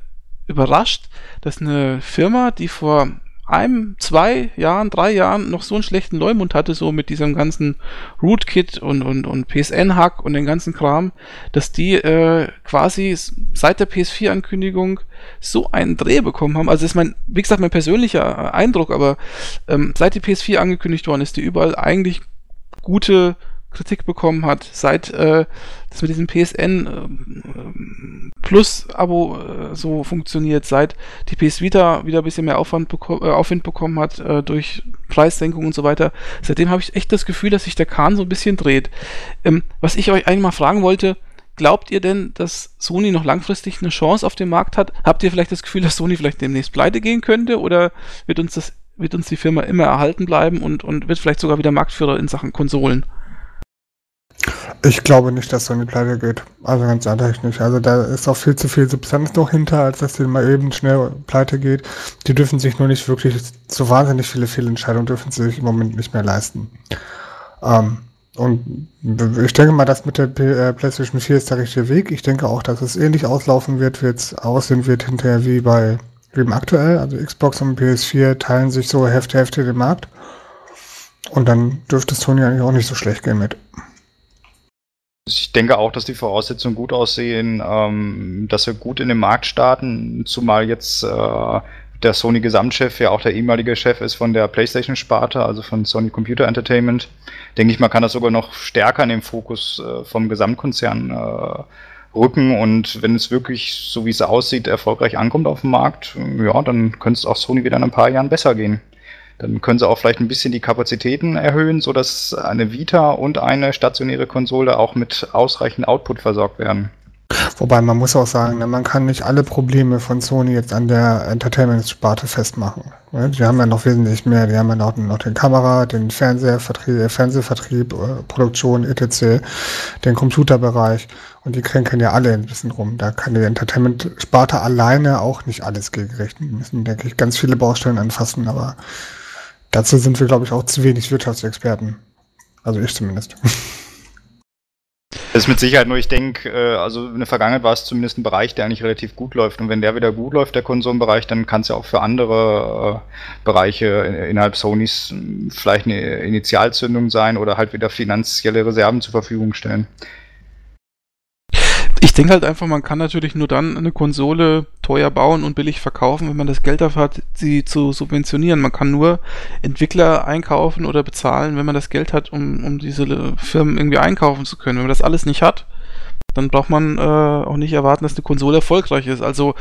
überrascht, dass eine Firma, die vor einem, zwei Jahren, drei Jahren noch so einen schlechten Leumund hatte, so mit diesem ganzen Rootkit und, und, und PSN-Hack und den ganzen Kram, dass die äh, quasi seit der PS4-Ankündigung so einen Dreh bekommen haben. Also das ist mein, wie gesagt, mein persönlicher Eindruck, aber ähm, seit die PS4 angekündigt worden ist, die überall eigentlich gute Kritik bekommen hat, seit äh, das mit diesem PSN äh, Plus Abo äh, so funktioniert, seit die PS Vita wieder ein bisschen mehr Aufwand beko äh, Aufwind bekommen hat äh, durch Preissenkung und so weiter. Seitdem habe ich echt das Gefühl, dass sich der Kahn so ein bisschen dreht. Ähm, was ich euch eigentlich mal fragen wollte, glaubt ihr denn, dass Sony noch langfristig eine Chance auf dem Markt hat? Habt ihr vielleicht das Gefühl, dass Sony vielleicht demnächst pleite gehen könnte oder wird uns das wird uns die Firma immer erhalten bleiben und, und wird vielleicht sogar wieder Marktführer in Sachen Konsolen? Ich glaube nicht, dass Sony pleite geht. Also ganz ehrlich nicht. Also da ist auch viel zu viel Substanz noch hinter, als dass die mal eben schnell pleite geht. Die dürfen sich nur nicht wirklich, so wahnsinnig viele Fehlentscheidungen dürfen sie sich im Moment nicht mehr leisten. Ähm, und ich denke mal, dass mit der äh, PlayStation 4 ist der richtige Weg. Ich denke auch, dass es ähnlich auslaufen wird, wie es aussehen wird hinterher wie bei im aktuell. Also Xbox und PS4 teilen sich so Hälfte, Hälfte den Markt. Und dann dürfte Sony eigentlich auch nicht so schlecht gehen mit. Ich denke auch, dass die Voraussetzungen gut aussehen, ähm, dass wir gut in den Markt starten, zumal jetzt äh, der Sony-Gesamtchef ja auch der ehemalige Chef ist von der PlayStation-Sparte, also von Sony Computer Entertainment. Denke ich, man kann das sogar noch stärker in den Fokus äh, vom Gesamtkonzern äh, rücken und wenn es wirklich, so wie es aussieht, erfolgreich ankommt auf dem Markt, ja, dann könnte es auch Sony wieder in ein paar Jahren besser gehen. Dann können sie auch vielleicht ein bisschen die Kapazitäten erhöhen, sodass eine Vita und eine stationäre Konsole auch mit ausreichend Output versorgt werden. Wobei man muss auch sagen, ne, man kann nicht alle Probleme von Sony jetzt an der Entertainment-Sparte festmachen. Ne? Die haben ja noch wesentlich mehr. Die haben ja noch, noch den Kamera, den Fernsehvertrieb, Fernsehvertrieb, äh, Produktion, etc., den Computerbereich. Und die kränkeln ja alle ein bisschen rum. Da kann die Entertainment-Sparte alleine auch nicht alles gegen richten. Die müssen, denke ich, ganz viele Baustellen anfassen, aber Dazu sind wir, glaube ich, auch zu wenig Wirtschaftsexperten. Also ich zumindest. Das ist mit Sicherheit nur, ich denke, äh, also in der Vergangenheit war es zumindest ein Bereich, der eigentlich relativ gut läuft. Und wenn der wieder gut läuft, der Konsolenbereich, dann kann es ja auch für andere äh, Bereiche innerhalb Sonys vielleicht eine Initialzündung sein oder halt wieder finanzielle Reserven zur Verfügung stellen. Ich denke halt einfach, man kann natürlich nur dann eine Konsole teuer bauen und billig verkaufen, wenn man das Geld dafür hat, sie zu subventionieren. Man kann nur Entwickler einkaufen oder bezahlen, wenn man das Geld hat, um, um diese Firmen irgendwie einkaufen zu können. Wenn man das alles nicht hat, dann braucht man äh, auch nicht erwarten, dass eine Konsole erfolgreich ist. Also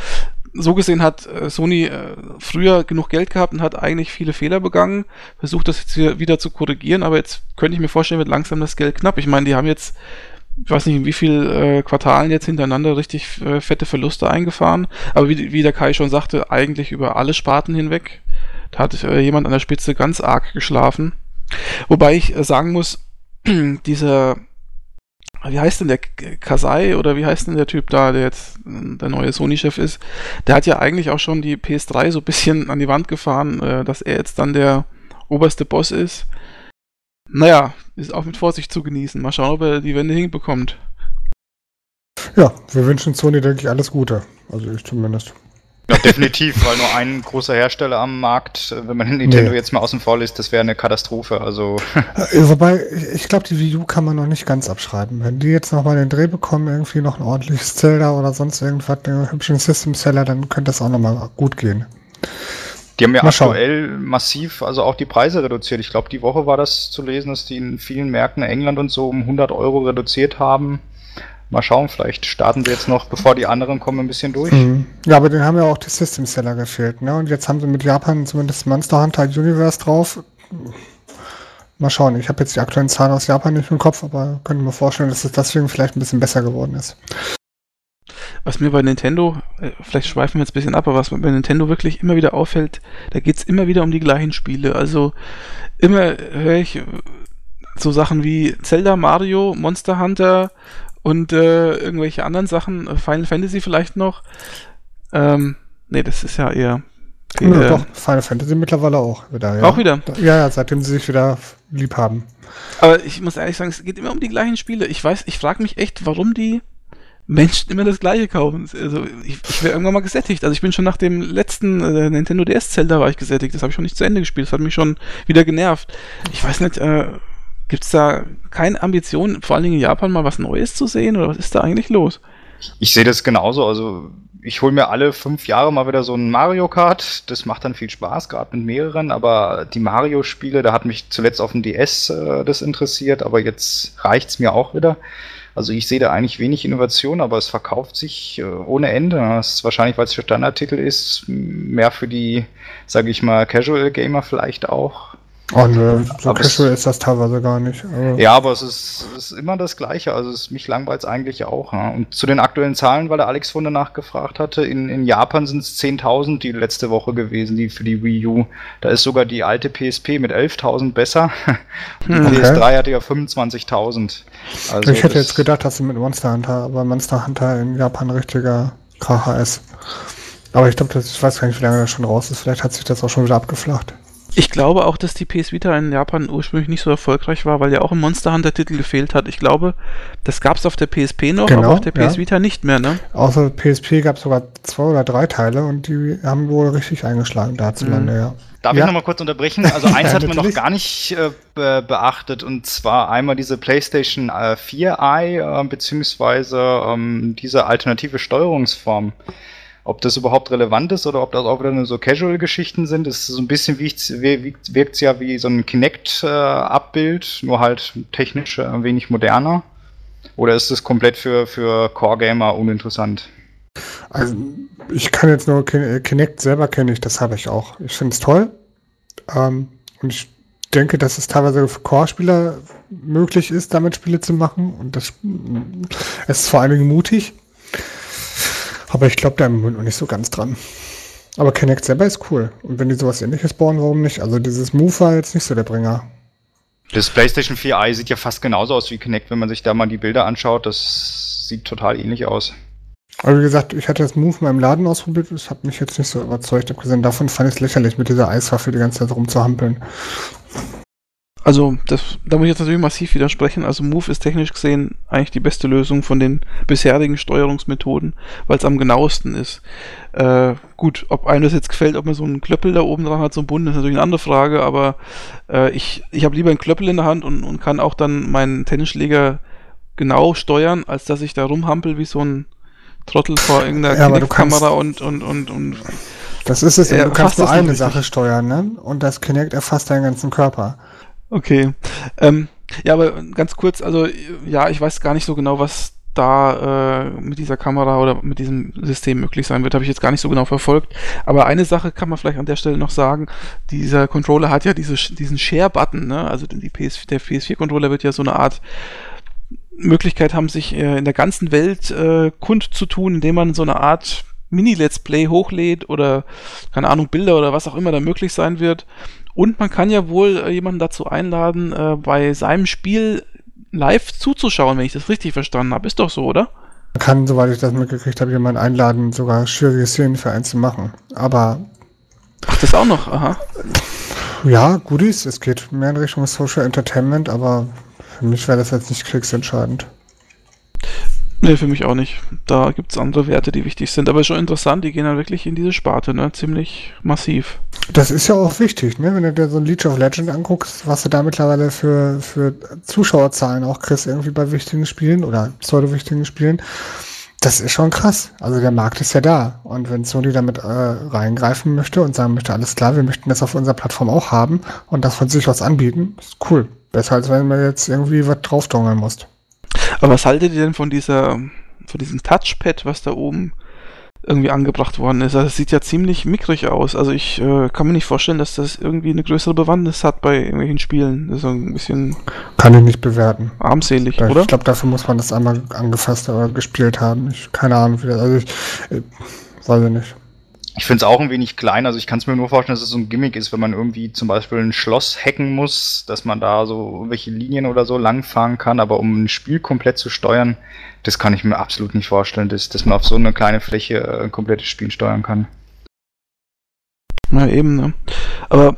so gesehen hat äh, Sony äh, früher genug Geld gehabt und hat eigentlich viele Fehler begangen, versucht das jetzt wieder zu korrigieren, aber jetzt könnte ich mir vorstellen, wird langsam das Geld knapp. Ich meine, die haben jetzt ich weiß nicht, in wie viel äh, Quartalen jetzt hintereinander richtig äh, fette Verluste eingefahren. Aber wie, wie der Kai schon sagte, eigentlich über alle Sparten hinweg. Da hat äh, jemand an der Spitze ganz arg geschlafen. Wobei ich äh, sagen muss, dieser, wie heißt denn der Kasai oder wie heißt denn der Typ da, der jetzt äh, der neue Sony-Chef ist, der hat ja eigentlich auch schon die PS3 so ein bisschen an die Wand gefahren, äh, dass er jetzt dann der oberste Boss ist. Naja, ist auch mit Vorsicht zu genießen. Mal schauen, ob er die Wende hinbekommt. Ja, wir wünschen Sony, denke ich, alles Gute. Also ich zumindest. Ja, definitiv, weil nur ein großer Hersteller am Markt, wenn man Nintendo nee. jetzt mal außen vor lässt, das wäre eine Katastrophe. Also. Äh, wobei, ich glaube, die Wii U kann man noch nicht ganz abschreiben. Wenn die jetzt nochmal den Dreh bekommen, irgendwie noch ein ordentliches Zelda oder sonst irgendwas, einen hübschen System-Seller, dann könnte das auch nochmal gut gehen. Die haben ja Mal aktuell schauen. massiv, also auch die Preise reduziert. Ich glaube, die Woche war das zu lesen, dass die in vielen Märkten England und so um 100 Euro reduziert haben. Mal schauen, vielleicht starten sie jetzt noch, bevor die anderen kommen, ein bisschen durch. Mhm. Ja, aber den haben ja auch die System Seller gefehlt, ne? Und jetzt haben sie mit Japan zumindest Monster Hunter Universe drauf. Mal schauen, ich habe jetzt die aktuellen Zahlen aus Japan nicht im Kopf, aber könnte mir vorstellen, dass es deswegen vielleicht ein bisschen besser geworden ist was mir bei Nintendo, äh, vielleicht schweifen wir jetzt ein bisschen ab, aber was mir bei Nintendo wirklich immer wieder auffällt, da geht es immer wieder um die gleichen Spiele. Also immer höre ich so Sachen wie Zelda, Mario, Monster Hunter und äh, irgendwelche anderen Sachen, äh, Final Fantasy vielleicht noch. Ähm, nee, das ist ja eher. Okay, ja, äh, doch, Final Fantasy mittlerweile auch wieder. Ja. Auch wieder? Ja, ja, seitdem sie sich wieder lieb haben. Aber ich muss ehrlich sagen, es geht immer um die gleichen Spiele. Ich weiß, ich frage mich echt, warum die Menschen immer das gleiche kaufen. Also ich, ich wäre irgendwann mal gesättigt. Also ich bin schon nach dem letzten äh, Nintendo DS Zelda war ich gesättigt. Das habe ich schon nicht zu Ende gespielt. Das hat mich schon wieder genervt. Ich weiß nicht, äh, gibt es da keine Ambition, vor allen Dingen in Japan mal was Neues zu sehen oder was ist da eigentlich los? Ich sehe das genauso. Also ich hole mir alle fünf Jahre mal wieder so ein Mario Kart. Das macht dann viel Spaß, gerade mit mehreren. Aber die Mario-Spiele, da hat mich zuletzt auf dem DS äh, das interessiert. Aber jetzt reicht es mir auch wieder. Also ich sehe da eigentlich wenig Innovation, aber es verkauft sich äh, ohne Ende. Das ist wahrscheinlich, weil es für Standardtitel ist, mehr für die, sage ich mal, Casual Gamer vielleicht auch. Oh nö, so aber casual ist das teilweise gar nicht. Also ja, aber es ist, ist immer das Gleiche. Also es, mich langweilt es eigentlich auch. Ja. Und zu den aktuellen Zahlen, weil der Alex vorhin nachgefragt hatte, in, in Japan sind es 10.000 die letzte Woche gewesen, die für die Wii U. Da ist sogar die alte PSP mit 11.000 besser. Die hm, okay. PS3 hatte ja 25.000. Also ich hätte jetzt gedacht, dass sie mit Monster Hunter, aber Monster Hunter in Japan ein richtiger Kracher ist. Aber ich glaube, ich weiß gar nicht, wie lange das schon raus ist. Vielleicht hat sich das auch schon wieder abgeflacht. Ich glaube auch, dass die PS Vita in Japan ursprünglich nicht so erfolgreich war, weil ja auch ein Monster Hunter Titel gefehlt hat. Ich glaube, das gab es auf der PSP noch, genau, aber auf der PS ja. Vita nicht mehr, ne? Außer PSP gab es sogar zwei oder drei Teile und die haben wohl richtig eingeschlagen dazulande, mhm. ja. Darf ja. ich nochmal kurz unterbrechen? Also eins hat man noch gar nicht äh, be beachtet und zwar einmal diese PlayStation äh, 4i äh, beziehungsweise ähm, diese alternative Steuerungsform. Ob das überhaupt relevant ist oder ob das auch wieder nur so Casual-Geschichten sind, ist so ein bisschen wirkt es ja wie so ein Kinect-Abbild, nur halt technisch ein wenig moderner. Oder ist es komplett für, für Core-Gamer uninteressant? Also ich kann jetzt nur Kinect selber kenne ich, das habe ich auch. Ich finde es toll. Ähm, und ich denke, dass es teilweise für Core-Spieler möglich ist, damit Spiele zu machen. Und das es ist vor allen Dingen mutig. Aber ich glaube da im Moment noch nicht so ganz dran. Aber Kinect selber ist cool. Und wenn die sowas ähnliches bauen, warum nicht? Also dieses Move war jetzt nicht so der Bringer. Das PlayStation 4i sieht ja fast genauso aus wie Kinect, wenn man sich da mal die Bilder anschaut. Das sieht total ähnlich aus. Aber wie gesagt, ich hatte das Move mal im Laden ausprobiert. Das hat mich jetzt nicht so überzeugt. Abgesehen davon fand ich es lächerlich, mit dieser Eiswaffe die ganze Zeit rumzuhampeln. Also, das, da muss ich jetzt natürlich massiv widersprechen. Also, Move ist technisch gesehen eigentlich die beste Lösung von den bisherigen Steuerungsmethoden, weil es am genauesten ist. Äh, gut, ob einem das jetzt gefällt, ob man so einen Klöppel da oben dran hat, so einen Bund, ist natürlich eine andere Frage, aber äh, ich, ich habe lieber einen Klöppel in der Hand und, und kann auch dann meinen Tennisschläger genau steuern, als dass ich da rumhampel wie so ein Trottel vor irgendeiner ja, Kamera und, und, und, und. Das ist es, du kannst nur eine Sache steuern, ne? Und das Kinect erfasst deinen ganzen Körper. Okay. Ähm, ja, aber ganz kurz, also ja, ich weiß gar nicht so genau, was da äh, mit dieser Kamera oder mit diesem System möglich sein wird, habe ich jetzt gar nicht so genau verfolgt. Aber eine Sache kann man vielleicht an der Stelle noch sagen: Dieser Controller hat ja diese, diesen Share-Button, ne? Also PS, der PS4-Controller wird ja so eine Art Möglichkeit haben, sich äh, in der ganzen Welt äh, kundzutun, indem man so eine Art Mini-Let's Play hochlädt oder keine Ahnung, Bilder oder was auch immer da möglich sein wird. Und man kann ja wohl äh, jemanden dazu einladen, äh, bei seinem Spiel live zuzuschauen, wenn ich das richtig verstanden habe. Ist doch so, oder? Man kann, soweit ich das mitgekriegt habe, jemanden einladen, sogar schwierige Szenen für einen zu machen. Aber. Ach, das auch noch, aha. Ja, Goodies. Es geht mehr in Richtung Social Entertainment, aber für mich wäre das jetzt nicht kriegsentscheidend. Nee, für mich auch nicht. Da gibt es andere Werte, die wichtig sind. Aber schon interessant, die gehen dann wirklich in diese Sparte, ne? Ziemlich massiv. Das ist ja auch wichtig, ne? Wenn du dir so ein Leech of Legend anguckst, was du da mittlerweile für, für Zuschauerzahlen auch kriegst, irgendwie bei wichtigen Spielen oder pseudo-wichtigen Spielen. Das ist schon krass. Also der Markt ist ja da. Und wenn Sony damit äh, reingreifen möchte und sagen möchte, alles klar, wir möchten das auf unserer Plattform auch haben und das von sich aus anbieten, ist cool. Besser als wenn man jetzt irgendwie was draufdongeln muss. Aber was haltet ihr denn von dieser, von diesem Touchpad, was da oben irgendwie angebracht worden ist? Also es sieht ja ziemlich mickrig aus. Also ich äh, kann mir nicht vorstellen, dass das irgendwie eine größere Bewandtnis hat bei irgendwelchen Spielen. Das ist so ein bisschen. Kann ich nicht bewerten. Armselig, ich oder? Ich glaube, dafür muss man das einmal angefasst oder gespielt haben. Ich, keine Ahnung, wie das. Also ich, ich äh, weiß ich nicht. Ich finde es auch ein wenig klein, also ich kann es mir nur vorstellen, dass es so ein Gimmick ist, wenn man irgendwie zum Beispiel ein Schloss hacken muss, dass man da so irgendwelche Linien oder so langfahren kann, aber um ein Spiel komplett zu steuern, das kann ich mir absolut nicht vorstellen, dass, dass man auf so eine kleine Fläche äh, ein komplettes Spiel steuern kann. Na eben, ne? Aber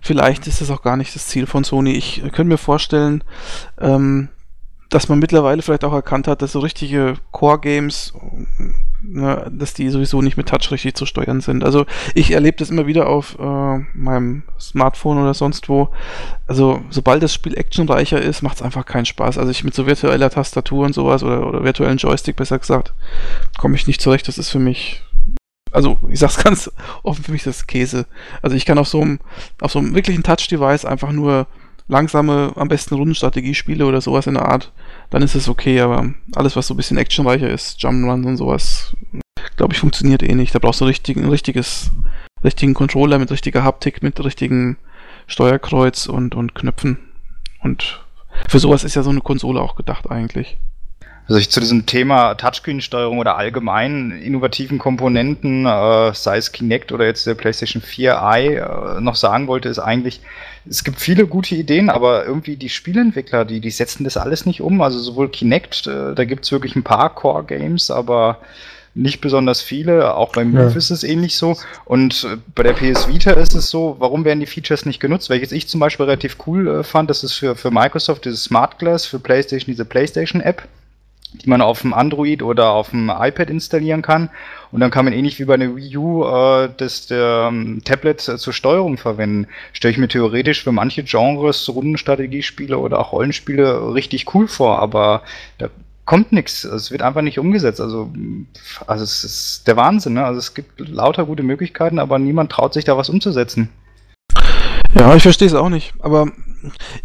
vielleicht ist das auch gar nicht das Ziel von Sony. Ich könnte mir vorstellen, ähm, dass man mittlerweile vielleicht auch erkannt hat, dass so richtige Core-Games, ne, dass die sowieso nicht mit Touch richtig zu steuern sind. Also ich erlebe das immer wieder auf äh, meinem Smartphone oder sonst wo. Also sobald das Spiel actionreicher ist, macht es einfach keinen Spaß. Also ich mit so virtueller Tastatur und sowas oder, oder virtuellen Joystick besser gesagt, komme ich nicht zurecht. Das ist für mich also ich sag's ganz offen, für mich das Käse. Also ich kann auf so einem, auf so einem wirklichen Touch-Device einfach nur langsame, am besten Rundenstrategiespiele oder sowas in der Art, dann ist es okay, aber alles, was so ein bisschen actionreicher ist, Jump'n'Runs und sowas, glaube ich, funktioniert eh nicht. Da brauchst du richtig, ein richtiges, richtigen Controller mit richtiger Haptik, mit richtigen Steuerkreuz und, und Knöpfen. Und für sowas ist ja so eine Konsole auch gedacht eigentlich. Also ich zu diesem Thema Touchscreen-Steuerung oder allgemein innovativen Komponenten, äh, sei es Kinect oder jetzt der PlayStation 4i, äh, noch sagen wollte, ist eigentlich, es gibt viele gute Ideen, aber irgendwie die Spielentwickler, die, die setzen das alles nicht um. Also sowohl Kinect, äh, da gibt es wirklich ein paar Core-Games, aber nicht besonders viele. Auch beim Move ja. ist es ähnlich so. Und äh, bei der PS Vita ist es so, warum werden die Features nicht genutzt? Welches ich zum Beispiel relativ cool äh, fand, das ist für, für Microsoft dieses Smart Glass, für PlayStation diese PlayStation App die man auf dem Android oder auf dem iPad installieren kann. Und dann kann man ähnlich wie bei einer Wii U äh, das der, ähm, Tablet äh, zur Steuerung verwenden. Stelle ich mir theoretisch für manche Genres, Rundenstrategiespiele oder auch Rollenspiele richtig cool vor, aber da kommt nichts. Es wird einfach nicht umgesetzt. Also, also es ist der Wahnsinn. Ne? Also es gibt lauter gute Möglichkeiten, aber niemand traut sich da was umzusetzen. Ja, ich verstehe es auch nicht. Aber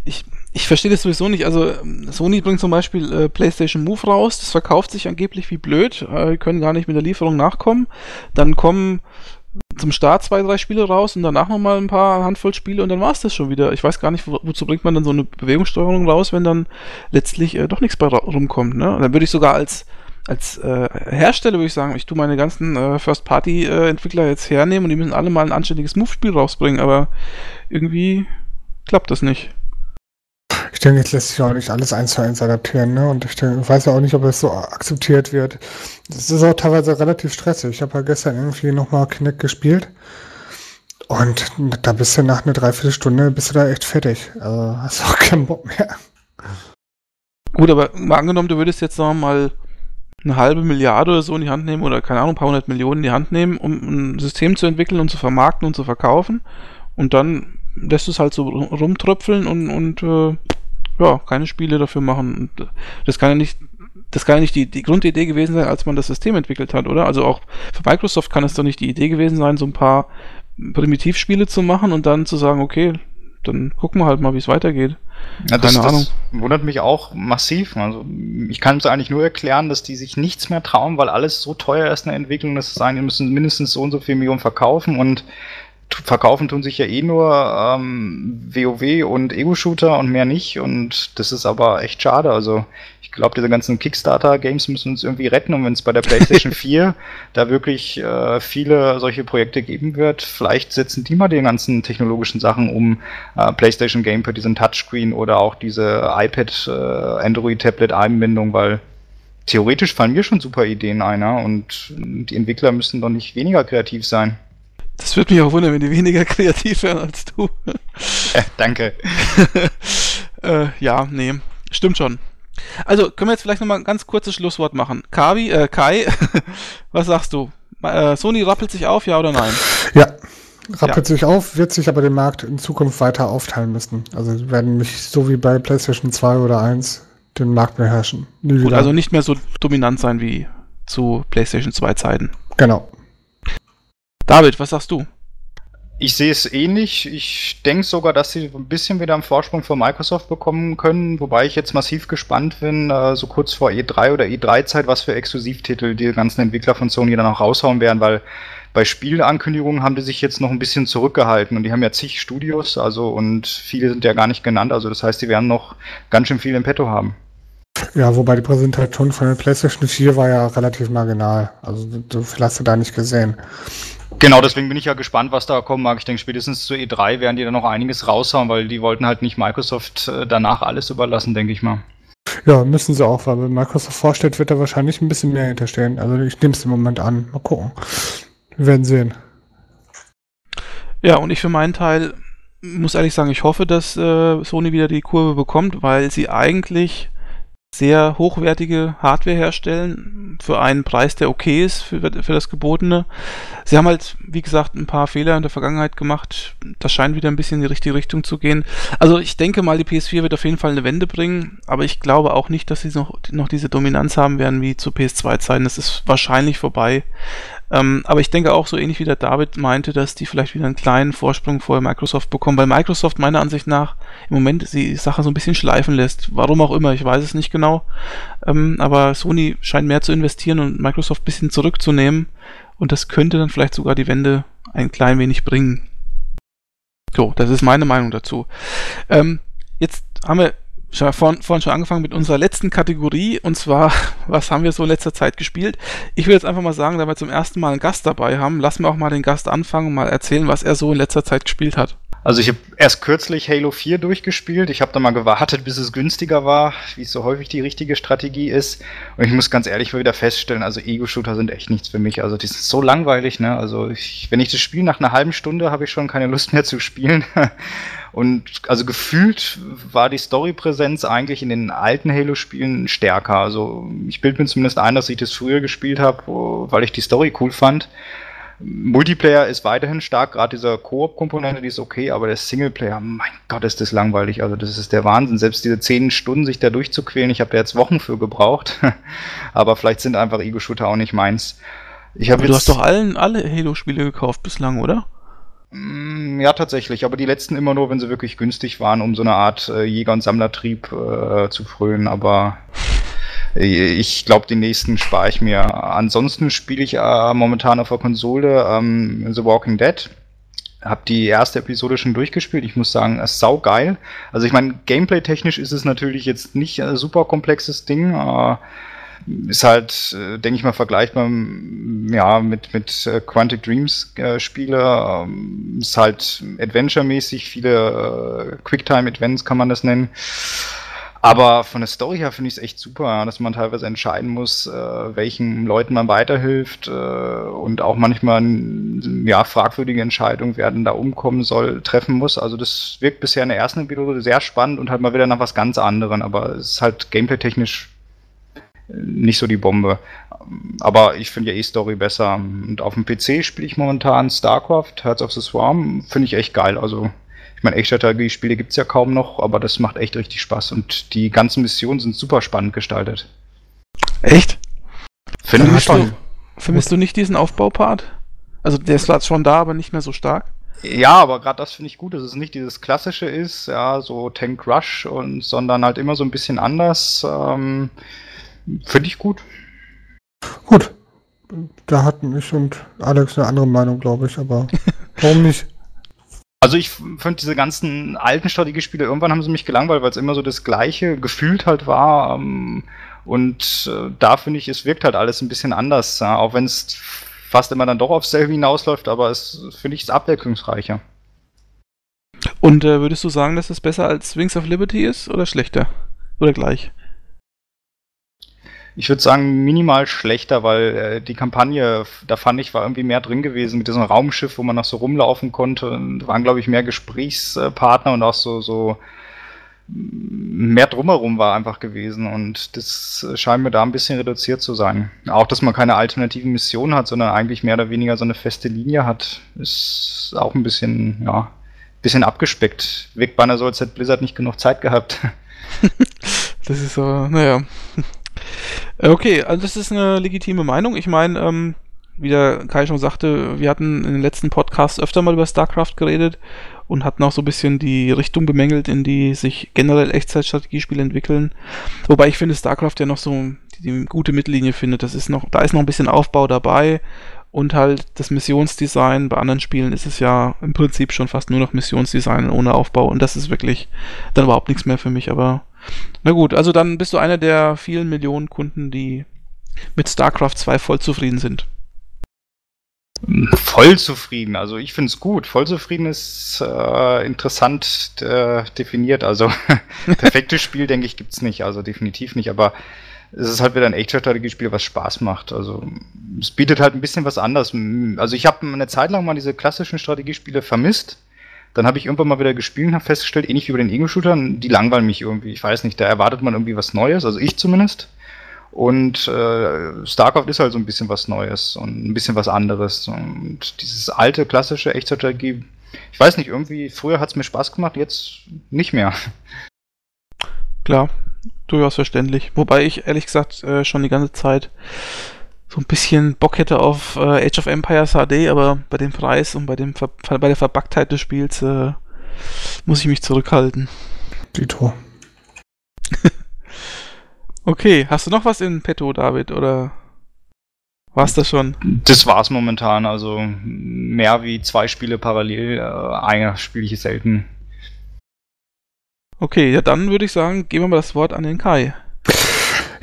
ich, ich verstehe das sowieso nicht. Also Sony bringt zum Beispiel äh, PlayStation Move raus, das verkauft sich angeblich wie blöd, äh, können gar nicht mit der Lieferung nachkommen. Dann kommen zum Start zwei, drei Spiele raus und danach nochmal ein paar Handvoll Spiele und dann war es das schon wieder. Ich weiß gar nicht, wo, wozu bringt man dann so eine Bewegungssteuerung raus, wenn dann letztlich äh, doch nichts bei rumkommt. Ne? Und dann würde ich sogar als als äh, Hersteller würde ich sagen, ich tue meine ganzen äh, First-Party-Entwickler jetzt hernehmen und die müssen alle mal ein anständiges Move-Spiel rausbringen, aber irgendwie klappt das nicht. Ich denke, jetzt lässt sich auch nicht alles eins zu eins adaptieren, ne? Und ich, denke, ich weiß ja auch nicht, ob es so akzeptiert wird. Das ist auch teilweise relativ stressig. Ich habe ja gestern irgendwie nochmal Kinect gespielt. Und da bist du nach einer Dreiviertelstunde bist du da echt fertig. Also hast auch keinen Bock mehr. Gut, aber mal angenommen, du würdest jetzt noch mal eine halbe Milliarde oder so in die Hand nehmen oder keine Ahnung, ein paar hundert Millionen in die Hand nehmen, um ein System zu entwickeln und zu vermarkten und zu verkaufen. Und dann lässt es halt so rumtröpfeln und, und äh, ja, keine Spiele dafür machen. Und das kann ja nicht, das kann ja nicht die, die Grundidee gewesen sein, als man das System entwickelt hat, oder? Also auch für Microsoft kann es doch nicht die Idee gewesen sein, so ein paar Primitivspiele zu machen und dann zu sagen, okay, dann gucken wir halt mal, wie es weitergeht. Ja, das, Keine Ahnung. Das wundert mich auch massiv. Also ich kann es eigentlich nur erklären, dass die sich nichts mehr trauen, weil alles so teuer ist in der Entwicklung, dass sie sagen, die müssen mindestens so und so viel Millionen verkaufen und verkaufen tun sich ja eh nur ähm, WoW und Ego-Shooter und mehr nicht. Und das ist aber echt schade. Also ich glaube, diese ganzen Kickstarter-Games müssen uns irgendwie retten. Und wenn es bei der PlayStation 4 da wirklich äh, viele solche Projekte geben wird, vielleicht setzen die mal die ganzen technologischen Sachen um. Äh, PlayStation Gamepad, diesen Touchscreen oder auch diese iPad, äh, Android-Tablet-Einbindung, weil theoretisch fallen mir schon super Ideen ein. Und die Entwickler müssen doch nicht weniger kreativ sein. Das würde mich auch wundern, wenn die weniger kreativ wären als du. Ja, danke. äh, ja, nee, stimmt schon. Also, können wir jetzt vielleicht nochmal ein ganz kurzes Schlusswort machen. Kavi, äh, Kai, was sagst du? Äh, Sony rappelt sich auf, ja oder nein? Ja, rappelt ja. sich auf, wird sich aber den Markt in Zukunft weiter aufteilen müssen. Also werden nicht so wie bei PlayStation 2 oder 1 den Markt beherrschen. Gut, also nicht mehr so dominant sein wie zu PlayStation 2 Zeiten. Genau. David, was sagst du? Ich sehe es ähnlich. Ich denke sogar, dass sie ein bisschen wieder einen Vorsprung von Microsoft bekommen können, wobei ich jetzt massiv gespannt bin, äh, so kurz vor E3 oder E3-Zeit, was für Exklusivtitel die ganzen Entwickler von Sony dann auch raushauen werden, weil bei Spielankündigungen haben die sich jetzt noch ein bisschen zurückgehalten und die haben ja zig Studios, also und viele sind ja gar nicht genannt, also das heißt, die werden noch ganz schön viel im Petto haben. Ja, wobei die Präsentation von der PlayStation 4 war ja relativ marginal. Also du hast du da nicht gesehen. Genau, deswegen bin ich ja gespannt, was da kommen mag. Ich denke, spätestens zu E3 werden die da noch einiges raushauen, weil die wollten halt nicht Microsoft äh, danach alles überlassen, denke ich mal. Ja, müssen sie auch, weil wenn Microsoft vorstellt, wird da wahrscheinlich ein bisschen mehr hinterstehen. Also ich nehme es im Moment an. Mal gucken. Wir werden sehen. Ja, und ich für meinen Teil muss ehrlich sagen, ich hoffe, dass äh, Sony wieder die Kurve bekommt, weil sie eigentlich sehr hochwertige Hardware herstellen für einen Preis, der okay ist für, für das Gebotene. Sie haben halt, wie gesagt, ein paar Fehler in der Vergangenheit gemacht. Das scheint wieder ein bisschen in die richtige Richtung zu gehen. Also ich denke mal, die PS4 wird auf jeden Fall eine Wende bringen, aber ich glaube auch nicht, dass sie noch, noch diese Dominanz haben werden wie zu PS2-Zeiten. Das ist wahrscheinlich vorbei. Ähm, aber ich denke auch so ähnlich wie der David meinte, dass die vielleicht wieder einen kleinen Vorsprung vor Microsoft bekommen, weil Microsoft meiner Ansicht nach im Moment die Sache so ein bisschen schleifen lässt. Warum auch immer, ich weiß es nicht genau. Ähm, aber Sony scheint mehr zu investieren und Microsoft ein bisschen zurückzunehmen. Und das könnte dann vielleicht sogar die Wende ein klein wenig bringen. So, das ist meine Meinung dazu. Ähm, jetzt haben wir vorhin, vorhin schon angefangen mit unserer letzten Kategorie und zwar, was haben wir so in letzter Zeit gespielt? Ich will jetzt einfach mal sagen, da wir zum ersten Mal einen Gast dabei haben, lassen wir auch mal den Gast anfangen und mal erzählen, was er so in letzter Zeit gespielt hat. Also ich habe erst kürzlich Halo 4 durchgespielt. Ich habe da mal gewartet, bis es günstiger war, wie es so häufig die richtige Strategie ist. Und ich muss ganz ehrlich mal wieder feststellen, also Ego-Shooter sind echt nichts für mich. Also die sind so langweilig, ne? Also ich, wenn ich das Spiel nach einer halben Stunde habe ich schon keine Lust mehr zu spielen. Und also gefühlt war die Storypräsenz eigentlich in den alten Halo-Spielen stärker. Also ich bilde mir zumindest ein, dass ich das früher gespielt habe, weil ich die Story cool fand. Multiplayer ist weiterhin stark, gerade dieser Koop-Komponente, die ist okay, aber der Singleplayer, mein Gott, ist das langweilig. Also das ist der Wahnsinn. Selbst diese zehn Stunden sich da durchzuquälen, ich habe da jetzt Wochen für gebraucht. aber vielleicht sind einfach Ego-Shooter auch nicht meins. Ich aber du hast doch allen, alle Halo-Spiele gekauft bislang, oder? Mm, ja, tatsächlich, aber die letzten immer nur, wenn sie wirklich günstig waren, um so eine Art äh, Jäger- und Sammlertrieb äh, zu frönen, aber ich glaube, die nächsten spare ich mir. Ansonsten spiele ich äh, momentan auf der Konsole ähm, The Walking Dead. Hab die erste Episode schon durchgespielt. Ich muss sagen, es ist saugeil. Also ich meine, gameplay-technisch ist es natürlich jetzt nicht ein super komplexes Ding. Äh, ist halt, äh, denke ich mal, vergleichbar ja, mit, mit äh, Quantic Dreams äh, Spiele. Ähm, ist halt Adventure-mäßig, viele äh, Quicktime-Events kann man das nennen. Aber von der Story her finde ich es echt super, dass man teilweise entscheiden muss, äh, welchen Leuten man weiterhilft äh, und auch manchmal ja, fragwürdige Entscheidungen, wer denn da umkommen soll, treffen muss. Also das wirkt bisher in der ersten Episode sehr spannend und halt mal wieder nach was ganz anderem, aber es ist halt gameplay-technisch nicht so die Bombe. Aber ich finde ja E-Story besser. Und auf dem PC spiele ich momentan StarCraft, Hearts of the Swarm. Finde ich echt geil. Also, ich meine, Echtstrategie-Spiele gibt es ja kaum noch, aber das macht echt richtig Spaß. Und die ganzen Missionen sind super spannend gestaltet. Echt? Finde ich schon. Vermisst du nicht diesen Aufbaupart? Also, der ist zwar schon da, aber nicht mehr so stark. Ja, aber gerade das finde ich gut, dass es nicht dieses klassische ist, ja, so Tank Rush und sondern halt immer so ein bisschen anders. Ähm, Finde ich gut. Gut. Da hatten ich und Alex eine andere Meinung, glaube ich, aber warum nicht? Also ich finde diese ganzen alten Strategiespiele, irgendwann haben sie mich gelangweilt, weil es immer so das gleiche gefühlt halt war. Ähm, und äh, da finde ich, es wirkt halt alles ein bisschen anders, auch wenn es fast immer dann doch aufs selbe hinausläuft, aber es finde ich es abwechslungsreicher. Und äh, würdest du sagen, dass es besser als Wings of Liberty ist oder schlechter? Oder gleich? Ich würde sagen, minimal schlechter, weil äh, die Kampagne, da fand ich, war irgendwie mehr drin gewesen mit diesem Raumschiff, wo man noch so rumlaufen konnte. Und waren, glaube ich, mehr Gesprächspartner und auch so, so mehr drumherum war einfach gewesen. Und das scheint mir da ein bisschen reduziert zu sein. Auch, dass man keine alternativen Missionen hat, sondern eigentlich mehr oder weniger so eine feste Linie hat, ist auch ein bisschen, ja, bisschen abgespeckt. Wegbanner so, als hätte Blizzard nicht genug Zeit gehabt. das ist so, naja. Äh, okay, also das ist eine legitime Meinung. Ich meine, ähm, wie der Kai schon sagte, wir hatten in den letzten Podcasts öfter mal über StarCraft geredet und hatten auch so ein bisschen die Richtung bemängelt, in die sich generell Echtzeitstrategiespiele entwickeln. Wobei ich finde, StarCraft ja noch so die, die gute Mittellinie findet. Das ist noch, da ist noch ein bisschen Aufbau dabei und halt das Missionsdesign. Bei anderen Spielen ist es ja im Prinzip schon fast nur noch Missionsdesign ohne Aufbau und das ist wirklich dann überhaupt nichts mehr für mich, aber na gut, also dann bist du einer der vielen Millionen Kunden, die mit StarCraft 2 voll zufrieden sind. Voll zufrieden, also ich finde es gut. Voll zufrieden ist äh, interessant äh, definiert. Also perfektes Spiel, denke ich, gibt es nicht, also definitiv nicht, aber es ist halt wieder ein Echtzeitstrategiespiel, was Spaß macht. Also es bietet halt ein bisschen was anderes. Also ich habe eine Zeit lang mal diese klassischen Strategiespiele vermisst Dann habe ich irgendwann mal wieder gespielt und habe festgestellt, ähnlich wie bei den Ego-Shootern, die langweilen mich irgendwie. Ich weiß nicht, da erwartet man irgendwie was Neues, also ich zumindest. Und äh, StarCraft ist halt so ein bisschen was Neues und ein bisschen was anderes. Und dieses alte, klassische Echtstrategie, ich weiß nicht, irgendwie, früher hat es mir Spaß gemacht, jetzt nicht mehr. Klar, durchaus verständlich. Wobei ich ehrlich gesagt äh, schon die ganze Zeit so ein bisschen Bock hätte auf äh, Age of Empires HD, aber bei dem Preis und bei, dem Ver bei der Verbacktheit des Spiels äh, muss ich mich zurückhalten. Dito. Okay, hast du noch was in petto, David, oder war's das schon? Das war's momentan, also mehr wie zwei Spiele parallel, äh, einer spiele ich selten. Okay, ja dann würde ich sagen, geben wir mal das Wort an den Kai.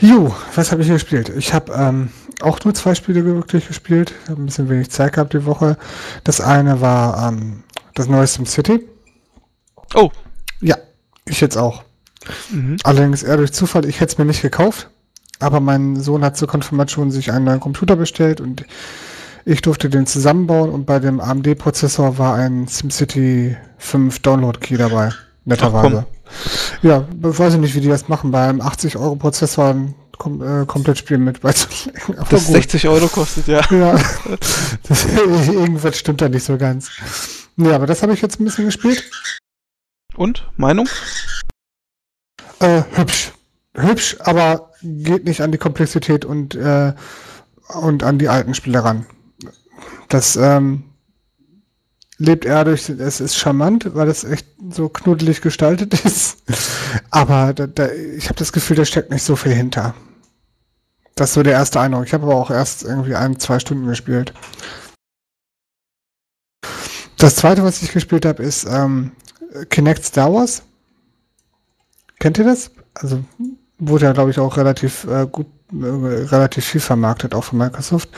Jo, was habe ich gespielt? Ich habe ähm, auch nur zwei Spiele wirklich gespielt. Ich habe ein bisschen wenig Zeit gehabt die Woche. Das eine war ähm, das neue SimCity. Oh. Ja, ich jetzt auch. Mhm. Allerdings eher durch Zufall. Ich hätte es mir nicht gekauft. Aber mein Sohn hat zur Konfirmation sich einen neuen Computer bestellt und ich durfte den zusammenbauen und bei dem AMD-Prozessor war ein SimCity 5 Download-Key dabei. Netterweise. Ja, ich weiß nicht, wie die das machen, bei einem 80-Euro-Prozessor ein kom äh, komplett Spiel mit beizulegen. Das 60 Euro kostet, ja. Ja, das, irgendwas stimmt da nicht so ganz. Ja, aber das habe ich jetzt ein bisschen gespielt. Und? Meinung? Äh, hübsch. Hübsch, aber geht nicht an die Komplexität und, äh, und an die alten Spiele ran. Das ähm, lebt eher durch, es ist charmant, weil es echt so knuddelig gestaltet ist. aber da, da, ich habe das Gefühl, da steckt nicht so viel hinter. Das ist so der erste Eindruck. Ich habe aber auch erst irgendwie ein, zwei Stunden gespielt. Das zweite, was ich gespielt habe, ist ähm, Kinect Star Wars. Kennt ihr das? Also wurde ja, glaube ich, auch relativ äh, gut, äh, relativ viel vermarktet, auch von Microsoft.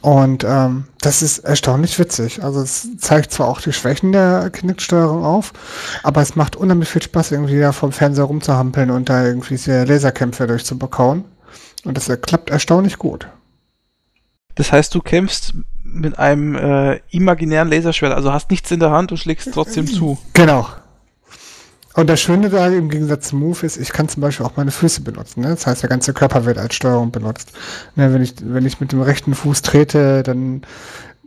Und ähm, das ist erstaunlich witzig. Also es zeigt zwar auch die Schwächen der Kinect-Steuerung auf, aber es macht unheimlich viel Spaß, irgendwie da vom Fernseher rumzuhampeln und da irgendwie diese Laserkämpfe durchzubekauen. Und das klappt erstaunlich gut. Das heißt, du kämpfst mit einem äh, imaginären Laserschwert, also hast nichts in der Hand und schlägst trotzdem zu. Genau. Und das Schöne da im Gegensatz zum Move ist, ich kann zum Beispiel auch meine Füße benutzen. Ne? Das heißt, der ganze Körper wird als Steuerung benutzt. Ne, wenn, ich, wenn ich mit dem rechten Fuß trete, dann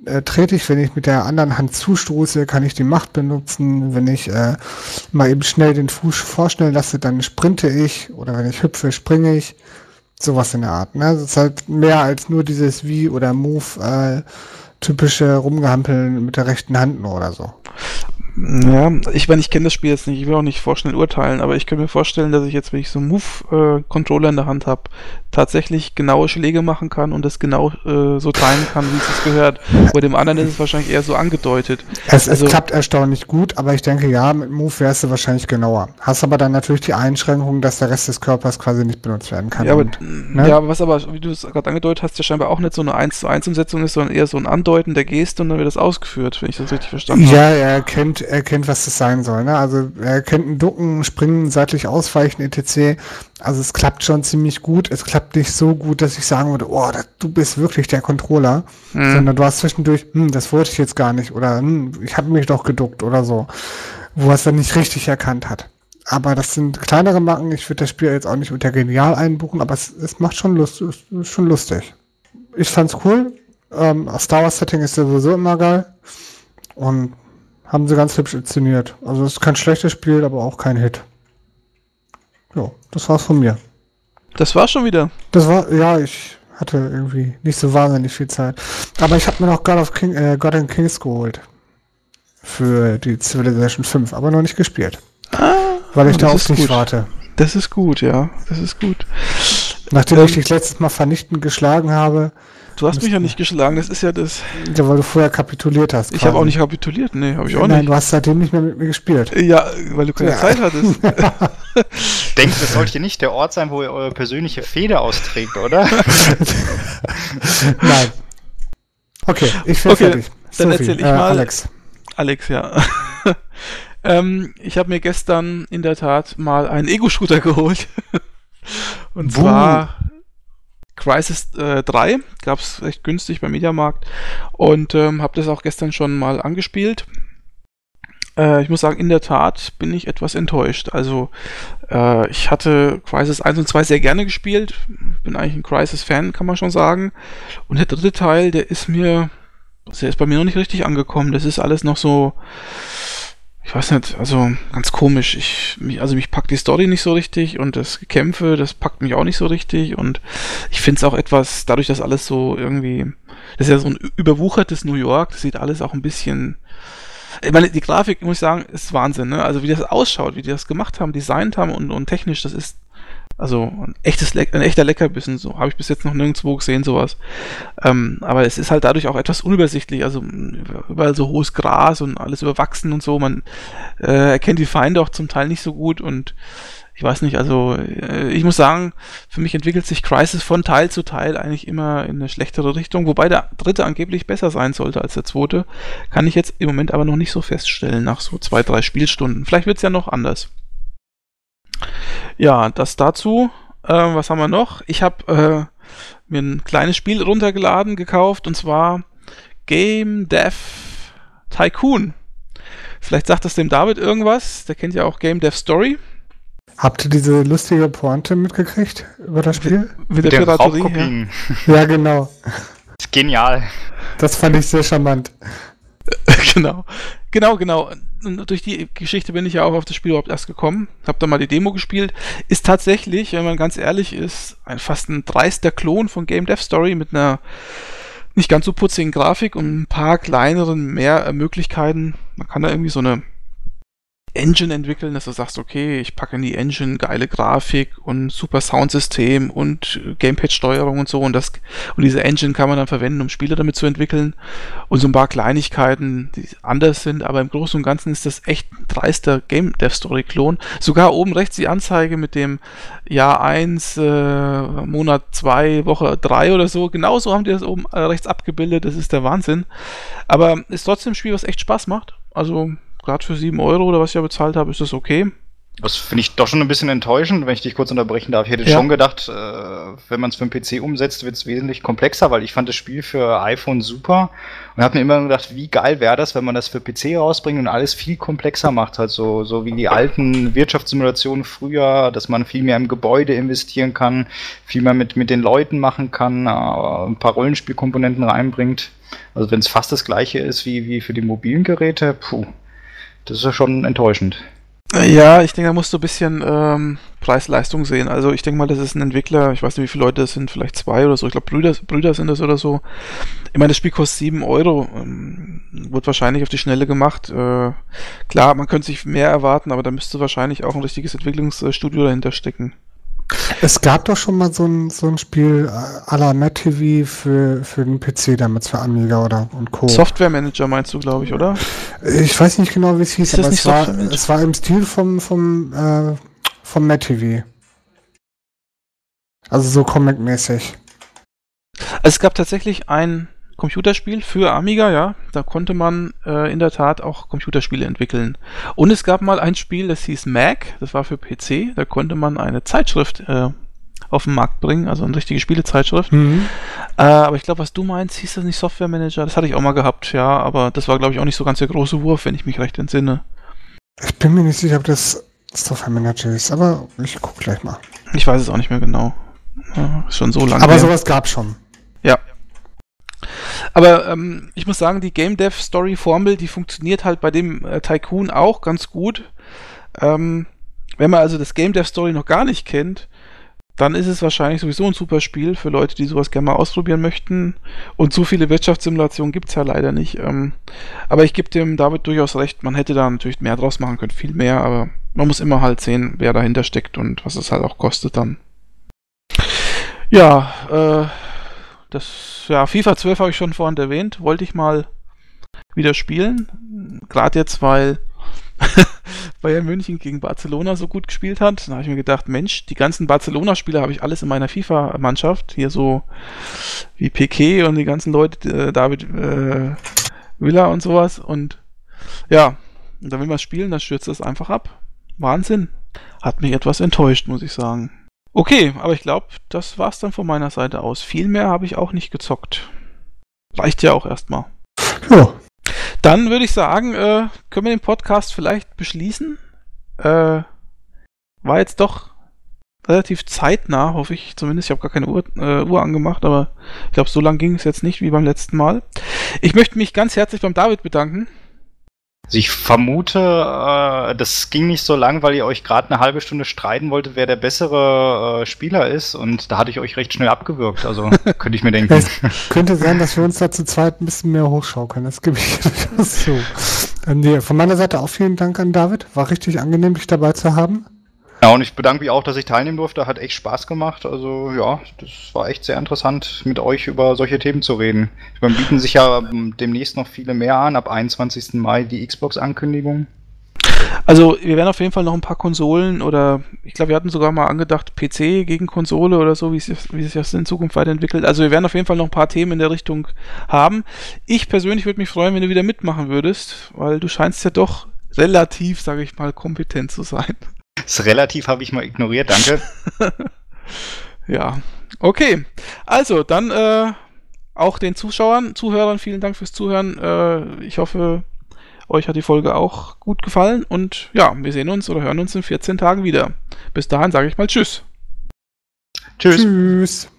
äh, trete ich. Wenn ich mit der anderen Hand zustoße, kann ich die Macht benutzen. Wenn ich äh, mal eben schnell den Fuß vorschnellen lasse, dann sprinte ich. Oder wenn ich hüpfe, springe ich. Sowas in der Art. Ne? Das ist halt mehr als nur dieses Wie oder Move äh, typische Rumgehampeln mit der rechten Hand nur oder so. Ja, ich meine, ich kenne das Spiel jetzt nicht, ich will auch nicht vorschnell urteilen, aber ich könnte mir vorstellen, dass ich jetzt, wenn ich so einen Move-Controller in der Hand habe, tatsächlich genaue Schläge machen kann und das genau äh, so teilen kann, wie es sich gehört. Bei dem anderen ist es wahrscheinlich eher so angedeutet. Es, also, es klappt erstaunlich gut, aber ich denke, ja, mit Move wärst du wahrscheinlich genauer. Hast aber dann natürlich die Einschränkung, dass der Rest des Körpers quasi nicht benutzt werden kann. Ja, aber, und, ne? ja, was aber, wie du es gerade angedeutet hast, ja scheinbar auch nicht so eine 1 zu 1 Umsetzung ist, sondern eher so ein Andeuten der Geste und dann wird das ausgeführt, wenn ich das richtig verstanden habe. Ja, er kennt erkennt, was das sein soll. Ne? Also er kennt ein Ducken, Springen, seitlich ausweichen, etc. Also es klappt schon ziemlich gut. Es klappt nicht so gut, dass ich sagen würde, oh, das, du bist wirklich der Controller. Mhm. Sondern du hast zwischendurch, hm, das wollte ich jetzt gar nicht. Oder hm, ich habe mich doch geduckt oder so. Wo er es dann nicht richtig erkannt hat. Aber das sind kleinere Macken. Ich würde das Spiel jetzt auch nicht unter genial einbuchen, aber es, es macht schon Lust, ist schon lustig. Ich fand's cool. Ähm, Star Wars Setting ist sowieso immer geil. Und haben sie ganz hübsch inszeniert. Also es ist kein schlechtes Spiel, aber auch kein Hit. Ja, das war's von mir. Das war schon wieder. Das war, ja, ich hatte irgendwie nicht so wahnsinnig viel Zeit. Aber ich habe mir noch God of King, äh, God and Kings geholt. Für die Civilization 5, aber noch nicht gespielt. Ah, weil ich da auf dich warte. Das ist gut, ja. Das ist gut. Nachdem ähm, ich dich letztes Mal vernichtend geschlagen habe, Du hast mich ja nicht geschlagen, das ist ja das. Ja, weil du vorher kapituliert hast. Ich habe auch nicht kapituliert, nee, habe ich auch Nein, nicht. Nein, du hast seitdem nicht mehr mit mir gespielt. Ja, weil du keine ja. Zeit hattest. Denkt, das sollte nicht der Ort sein, wo ihr eure persönliche Feder austrägt, oder? Nein. Okay, ich werde okay, fertig. Dann erzähl ich äh, mal. Alex. Alex, ja. ähm, ich habe mir gestern in der Tat mal einen Ego-Shooter geholt. Und Buh. zwar Crisis äh, 3, gab es recht günstig beim Mediamarkt und ähm, habe das auch gestern schon mal angespielt. Äh, ich muss sagen, in der Tat bin ich etwas enttäuscht. Also, äh, ich hatte Crisis 1 und 2 sehr gerne gespielt. Bin eigentlich ein Crisis-Fan, kann man schon sagen. Und der dritte Teil, der ist mir, der ist bei mir noch nicht richtig angekommen. Das ist alles noch so, ich weiß nicht, also ganz komisch. Ich, mich, also mich packt die Story nicht so richtig und das Kämpfe, das packt mich auch nicht so richtig und ich finde es auch etwas, dadurch, dass alles so irgendwie, das ist ja so ein überwuchertes New York, das sieht alles auch ein bisschen, ich meine, die Grafik, muss ich sagen, ist Wahnsinn, ne? Also wie das ausschaut, wie die das gemacht haben, designt haben und, und technisch, das ist also ein echtes Le ein echter Leckerbissen, so habe ich bis jetzt noch nirgendwo gesehen, sowas. Ähm, aber es ist halt dadurch auch etwas unübersichtlich, also überall so hohes Gras und alles überwachsen und so. Man äh, erkennt die Feinde auch zum Teil nicht so gut und ich weiß nicht, also äh, ich muss sagen, für mich entwickelt sich Crisis von Teil zu Teil eigentlich immer in eine schlechtere Richtung, wobei der dritte angeblich besser sein sollte als der zweite. Kann ich jetzt im Moment aber noch nicht so feststellen, nach so zwei, drei Spielstunden. Vielleicht wird es ja noch anders. Ja, das dazu. Äh, was haben wir noch? Ich habe äh, mir ein kleines Spiel runtergeladen, gekauft, und zwar Game Dev Tycoon. Vielleicht sagt das dem David irgendwas. Der kennt ja auch Game Dev Story. Habt ihr diese lustige Pointe mitgekriegt über das Spiel? Mit der, der Piraterie. Ja. ja, genau. Ist genial. Das fand ich sehr charmant. genau. Genau, genau. Durch die Geschichte bin ich ja auch auf das Spiel überhaupt erst gekommen. Hab da mal die Demo gespielt. Ist tatsächlich, wenn man ganz ehrlich ist, ein, fast ein dreister Klon von Game Dev Story mit einer nicht ganz so putzigen Grafik und ein paar kleineren mehr Möglichkeiten. Man kann da irgendwie so eine Engine entwickeln, dass du sagst, okay, ich packe in die Engine geile Grafik und super Soundsystem und Gamepad-Steuerung und so und das und diese Engine kann man dann verwenden, um Spiele damit zu entwickeln und so ein paar Kleinigkeiten, die anders sind, aber im Großen und Ganzen ist das echt ein dreister Game Dev Story Klon. Sogar oben rechts die Anzeige mit dem Jahr 1, äh, Monat 2, Woche 3 oder so, genauso haben die das oben äh, rechts abgebildet, das ist der Wahnsinn. Aber ist trotzdem ein Spiel, was echt Spaß macht. Also gerade für 7 Euro oder was ich ja bezahlt habe, ist das okay. Das finde ich doch schon ein bisschen enttäuschend, wenn ich dich kurz unterbrechen darf. Ich hätte ja. schon gedacht, äh, wenn man es für einen PC umsetzt, wird es wesentlich komplexer, weil ich fand das Spiel für iPhone super und habe mir immer gedacht, wie geil wäre das, wenn man das für PC rausbringt und alles viel komplexer macht, halt so, so wie die alten Wirtschaftssimulationen früher, dass man viel mehr im Gebäude investieren kann, viel mehr mit, mit den Leuten machen kann, äh, ein paar Rollenspielkomponenten reinbringt. Also wenn es fast das gleiche ist wie, wie für die mobilen Geräte, puh. Das ist ja schon enttäuschend. Ja, ich denke, da musst du ein bisschen ähm, Preis-Leistung sehen. Also ich denke mal, das ist ein Entwickler, ich weiß nicht, wie viele Leute das sind, vielleicht zwei oder so. Ich glaube, Brüder, Brüder sind das oder so. Ich meine, das Spiel kostet 7 Euro. Ähm, wird wahrscheinlich auf die Schnelle gemacht. Äh, klar, man könnte sich mehr erwarten, aber da müsste wahrscheinlich auch ein richtiges Entwicklungsstudio dahinter stecken. Es gab doch schon mal so ein, so ein Spiel äh, à la NetTV für, für den PC damals, für Amiga oder und Co. Software Manager meinst du, glaube ich, oder? Ich weiß nicht genau, wie es hieß, aber es war, es war im Stil vom, vom, äh, vom NetTV. Also so Comic-mäßig. Also es gab tatsächlich ein Computerspiel für Amiga, ja. Da konnte man äh, in der Tat auch Computerspiele entwickeln. Und es gab mal ein Spiel, das hieß Mac, das war für PC. Da konnte man eine Zeitschrift äh, auf den Markt bringen, also eine richtige Spielezeitschrift. Mhm. Äh, aber ich glaube, was du meinst, hieß das nicht Software Manager? Das hatte ich auch mal gehabt, ja. Aber das war, glaube ich, auch nicht so ganz der große Wurf, wenn ich mich recht entsinne. Ich bin mir nicht sicher, ob das Software Manager ist, aber ich gucke gleich mal. Ich weiß es auch nicht mehr genau. Ja, schon so lange. Aber her. sowas gab schon. Ja, aber ähm, ich muss sagen, die Game Dev Story Formel, die funktioniert halt bei dem äh, Tycoon auch ganz gut. Ähm, wenn man also das Game Dev Story noch gar nicht kennt, dann ist es wahrscheinlich sowieso ein super Spiel für Leute, die sowas gerne mal ausprobieren möchten. Und so viele Wirtschaftssimulationen gibt es ja leider nicht. Ähm, aber ich gebe dem David durchaus recht, man hätte da natürlich mehr draus machen können, viel mehr, aber man muss immer halt sehen, wer dahinter steckt und was es halt auch kostet dann. Ja, äh, das, ja, FIFA 12 habe ich schon vorhin erwähnt, wollte ich mal wieder spielen. Gerade jetzt, weil Bayern München gegen Barcelona so gut gespielt hat. Da habe ich mir gedacht, Mensch, die ganzen Barcelona-Spieler habe ich alles in meiner FIFA-Mannschaft. Hier so wie Piquet und die ganzen Leute, äh, David äh, Villa und sowas. Und ja, und dann will man spielen, dann stürzt das einfach ab. Wahnsinn. Hat mich etwas enttäuscht, muss ich sagen. Okay, aber ich glaube, das war's dann von meiner Seite aus. Viel mehr habe ich auch nicht gezockt. Reicht ja auch erstmal. Ja. Dann würde ich sagen, äh, können wir den Podcast vielleicht beschließen. Äh, war jetzt doch relativ zeitnah, hoffe ich zumindest. Ich habe gar keine Uhr, äh, Uhr angemacht, aber ich glaube, so lang ging es jetzt nicht wie beim letzten Mal. Ich möchte mich ganz herzlich beim David bedanken. Also ich vermute, äh, das ging nicht so lang, weil ihr euch gerade eine halbe Stunde streiten wolltet, wer der bessere äh, Spieler ist. Und da hatte ich euch recht schnell abgewürgt. Also könnte ich mir denken. Es könnte sein, dass wir uns da zu zweit ein bisschen mehr hochschaukeln. Das gebe ich so. Äh, nee, von meiner Seite auch vielen Dank an David. War richtig angenehm, dich dabei zu haben. Ja, und ich bedanke mich auch, dass ich teilnehmen durfte. Hat echt Spaß gemacht. Also ja, das war echt sehr interessant, mit euch über solche Themen zu reden. Meine, bieten sich ja ähm, demnächst noch viele mehr an. Ab 21. Mai die Xbox-Ankündigung. Also wir werden auf jeden Fall noch ein paar Konsolen oder ich glaube, wir hatten sogar mal angedacht PC gegen Konsole oder so, wie sich das in Zukunft weiterentwickelt. Also wir werden auf jeden Fall noch ein paar Themen in der Richtung haben. Ich persönlich würde mich freuen, wenn du wieder mitmachen würdest, weil du scheinst ja doch relativ, sage ich mal, kompetent zu sein. Das relativ habe ich mal ignoriert, danke. ja, okay. Also, dann äh, auch den Zuschauern, Zuhörern vielen Dank fürs Zuhören. Äh, ich hoffe, euch hat die Folge auch gut gefallen und ja, wir sehen uns oder hören uns in 14 Tagen wieder. Bis dahin sage ich mal Tschüss. Tschüss. Tschüss.